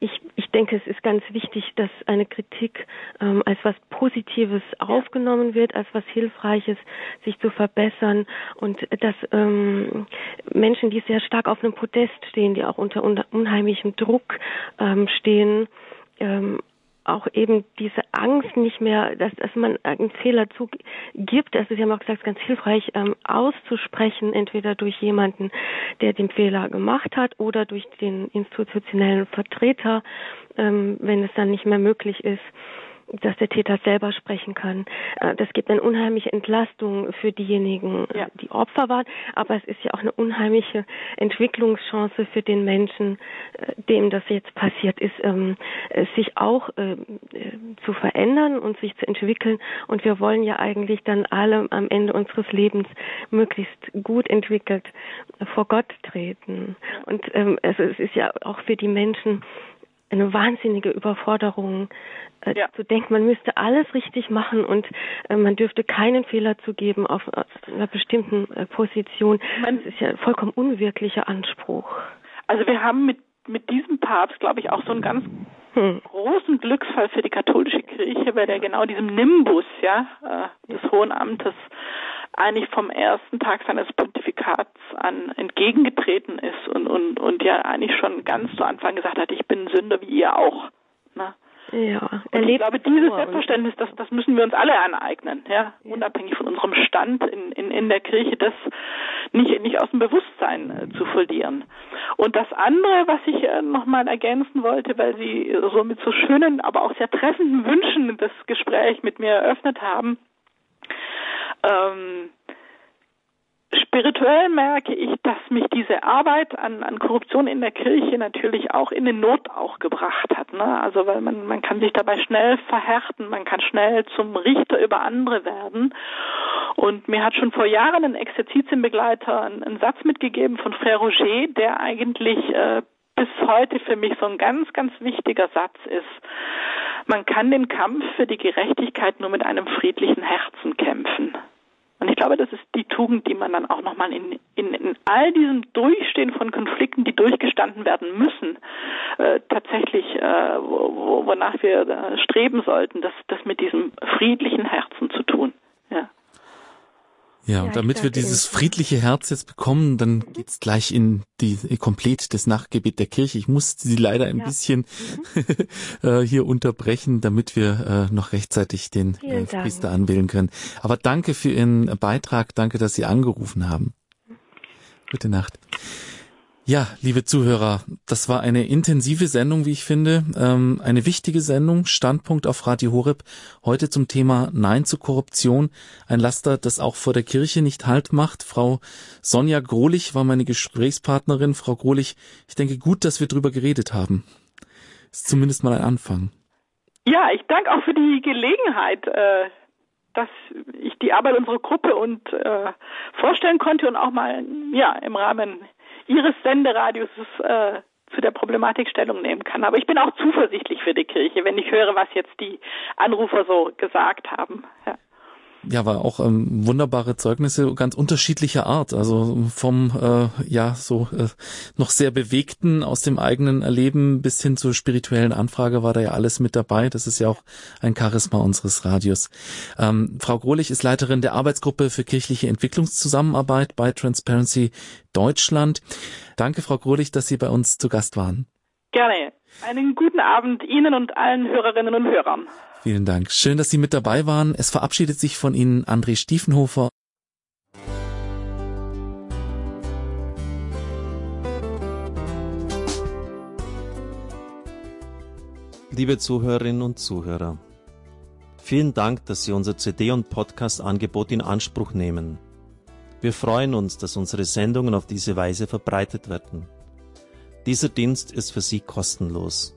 ich, ich denke, es ist ganz wichtig, dass eine Kritik ähm, als was Positives aufgenommen wird, als was Hilfreiches, sich zu verbessern und dass ähm, Menschen, die sehr stark auf einem Podest stehen, die auch unter unheimlichem Druck ähm, stehen, ähm, auch eben diese Angst nicht mehr, dass, dass man einen Fehler zugibt. Also Sie haben auch gesagt, es ist ganz hilfreich ähm, auszusprechen, entweder durch jemanden, der den Fehler gemacht hat oder durch den institutionellen Vertreter, ähm, wenn es dann nicht mehr möglich ist dass der Täter selber sprechen kann. Äh, das gibt eine unheimliche Entlastung für diejenigen, äh, ja. die Opfer waren, aber es ist ja auch eine unheimliche Entwicklungschance für den Menschen, äh, dem das jetzt passiert ist, ähm, sich auch zu verändern und sich zu entwickeln. Und wir wollen ja eigentlich dann alle am Ende unseres Lebens möglichst gut entwickelt vor Gott treten. Und ähm, also es ist ja auch für die Menschen eine wahnsinnige Überforderung äh, ja. zu denken, man müsste alles richtig machen und äh, man dürfte keinen Fehler zugeben auf, auf einer bestimmten äh, Position. Das ist ja ein vollkommen unwirklicher Anspruch. Also wir haben mit mit diesem Papst, glaube ich, auch so einen ganz hm. großen Glücksfall für die katholische Kirche, weil der genau diesem Nimbus, ja, äh, des Hohen Amtes eigentlich vom ersten Tag seines Pontifikats an entgegengetreten ist und, und, und ja eigentlich schon ganz zu Anfang gesagt hat, ich bin Sünder wie ihr auch. Ne? Ja, und ich glaube, dieses Selbstverständnis, das, das müssen wir uns alle aneignen, ja, ja. unabhängig von unserem Stand in, in, in der Kirche, das nicht, nicht aus dem Bewusstsein äh, zu verlieren. Und das andere, was ich äh, nochmal ergänzen wollte, weil Sie so mit so schönen, aber auch sehr treffenden Wünschen das Gespräch mit mir eröffnet haben, ähm, spirituell merke ich, dass mich diese Arbeit an, an Korruption in der Kirche natürlich auch in den Not auch gebracht hat. Ne? Also weil man, man kann sich dabei schnell verhärten, man kann schnell zum Richter über andere werden. Und mir hat schon vor Jahren ein Exerzitienbegleiter einen, einen Satz mitgegeben von Frère Roger, der eigentlich äh, bis heute für mich so ein ganz, ganz wichtiger Satz ist. Man kann den Kampf für die Gerechtigkeit nur mit einem friedlichen Herzen kämpfen. Und ich glaube, das ist die Tugend, die man dann auch nochmal in, in, in all diesem Durchstehen von Konflikten, die durchgestanden werden müssen, äh, tatsächlich, äh, wo, wonach wir äh, streben sollten, das, das mit diesem friedlichen Herzen zu. Ja, und damit wir dieses friedliche Herz jetzt bekommen, dann geht's gleich in die komplett das Nachgebet der Kirche. Ich muss sie leider ein ja. bisschen äh, hier unterbrechen, damit wir äh, noch rechtzeitig den äh, Priester anwählen können. Aber danke für Ihren Beitrag, danke, dass Sie angerufen haben. Gute Nacht. Ja, liebe Zuhörer, das war eine intensive Sendung, wie ich finde, ähm, eine wichtige Sendung, Standpunkt auf Radio Horeb, heute zum Thema Nein zur Korruption, ein Laster, das auch vor der Kirche nicht Halt macht. Frau Sonja Grohlich war meine Gesprächspartnerin. Frau Grohlich, ich denke gut, dass wir drüber geredet haben. Ist zumindest mal ein Anfang. Ja, ich danke auch für die Gelegenheit, äh, dass ich die Arbeit unserer Gruppe und äh, vorstellen konnte und auch mal ja im Rahmen ihres Senderadios äh, zu der Problematik Stellung nehmen kann. Aber ich bin auch zuversichtlich für die Kirche, wenn ich höre, was jetzt die Anrufer so gesagt haben. Ja. Ja, war auch ähm, wunderbare Zeugnisse ganz unterschiedlicher Art. Also vom äh, ja so äh, noch sehr bewegten aus dem eigenen Erleben bis hin zur spirituellen Anfrage war da ja alles mit dabei. Das ist ja auch ein Charisma unseres Radios. Ähm, Frau Grohlich ist Leiterin der Arbeitsgruppe für kirchliche Entwicklungszusammenarbeit bei Transparency Deutschland. Danke, Frau Grohlich, dass Sie bei uns zu Gast waren. Gerne. Einen guten Abend Ihnen und allen Hörerinnen und Hörern. Vielen Dank. Schön, dass Sie mit dabei waren. Es verabschiedet sich von Ihnen André Stiefenhofer. Liebe Zuhörerinnen und Zuhörer, vielen Dank, dass Sie unser CD- und Podcast-Angebot in Anspruch nehmen. Wir freuen uns, dass unsere Sendungen auf diese Weise verbreitet werden. Dieser Dienst ist für Sie kostenlos.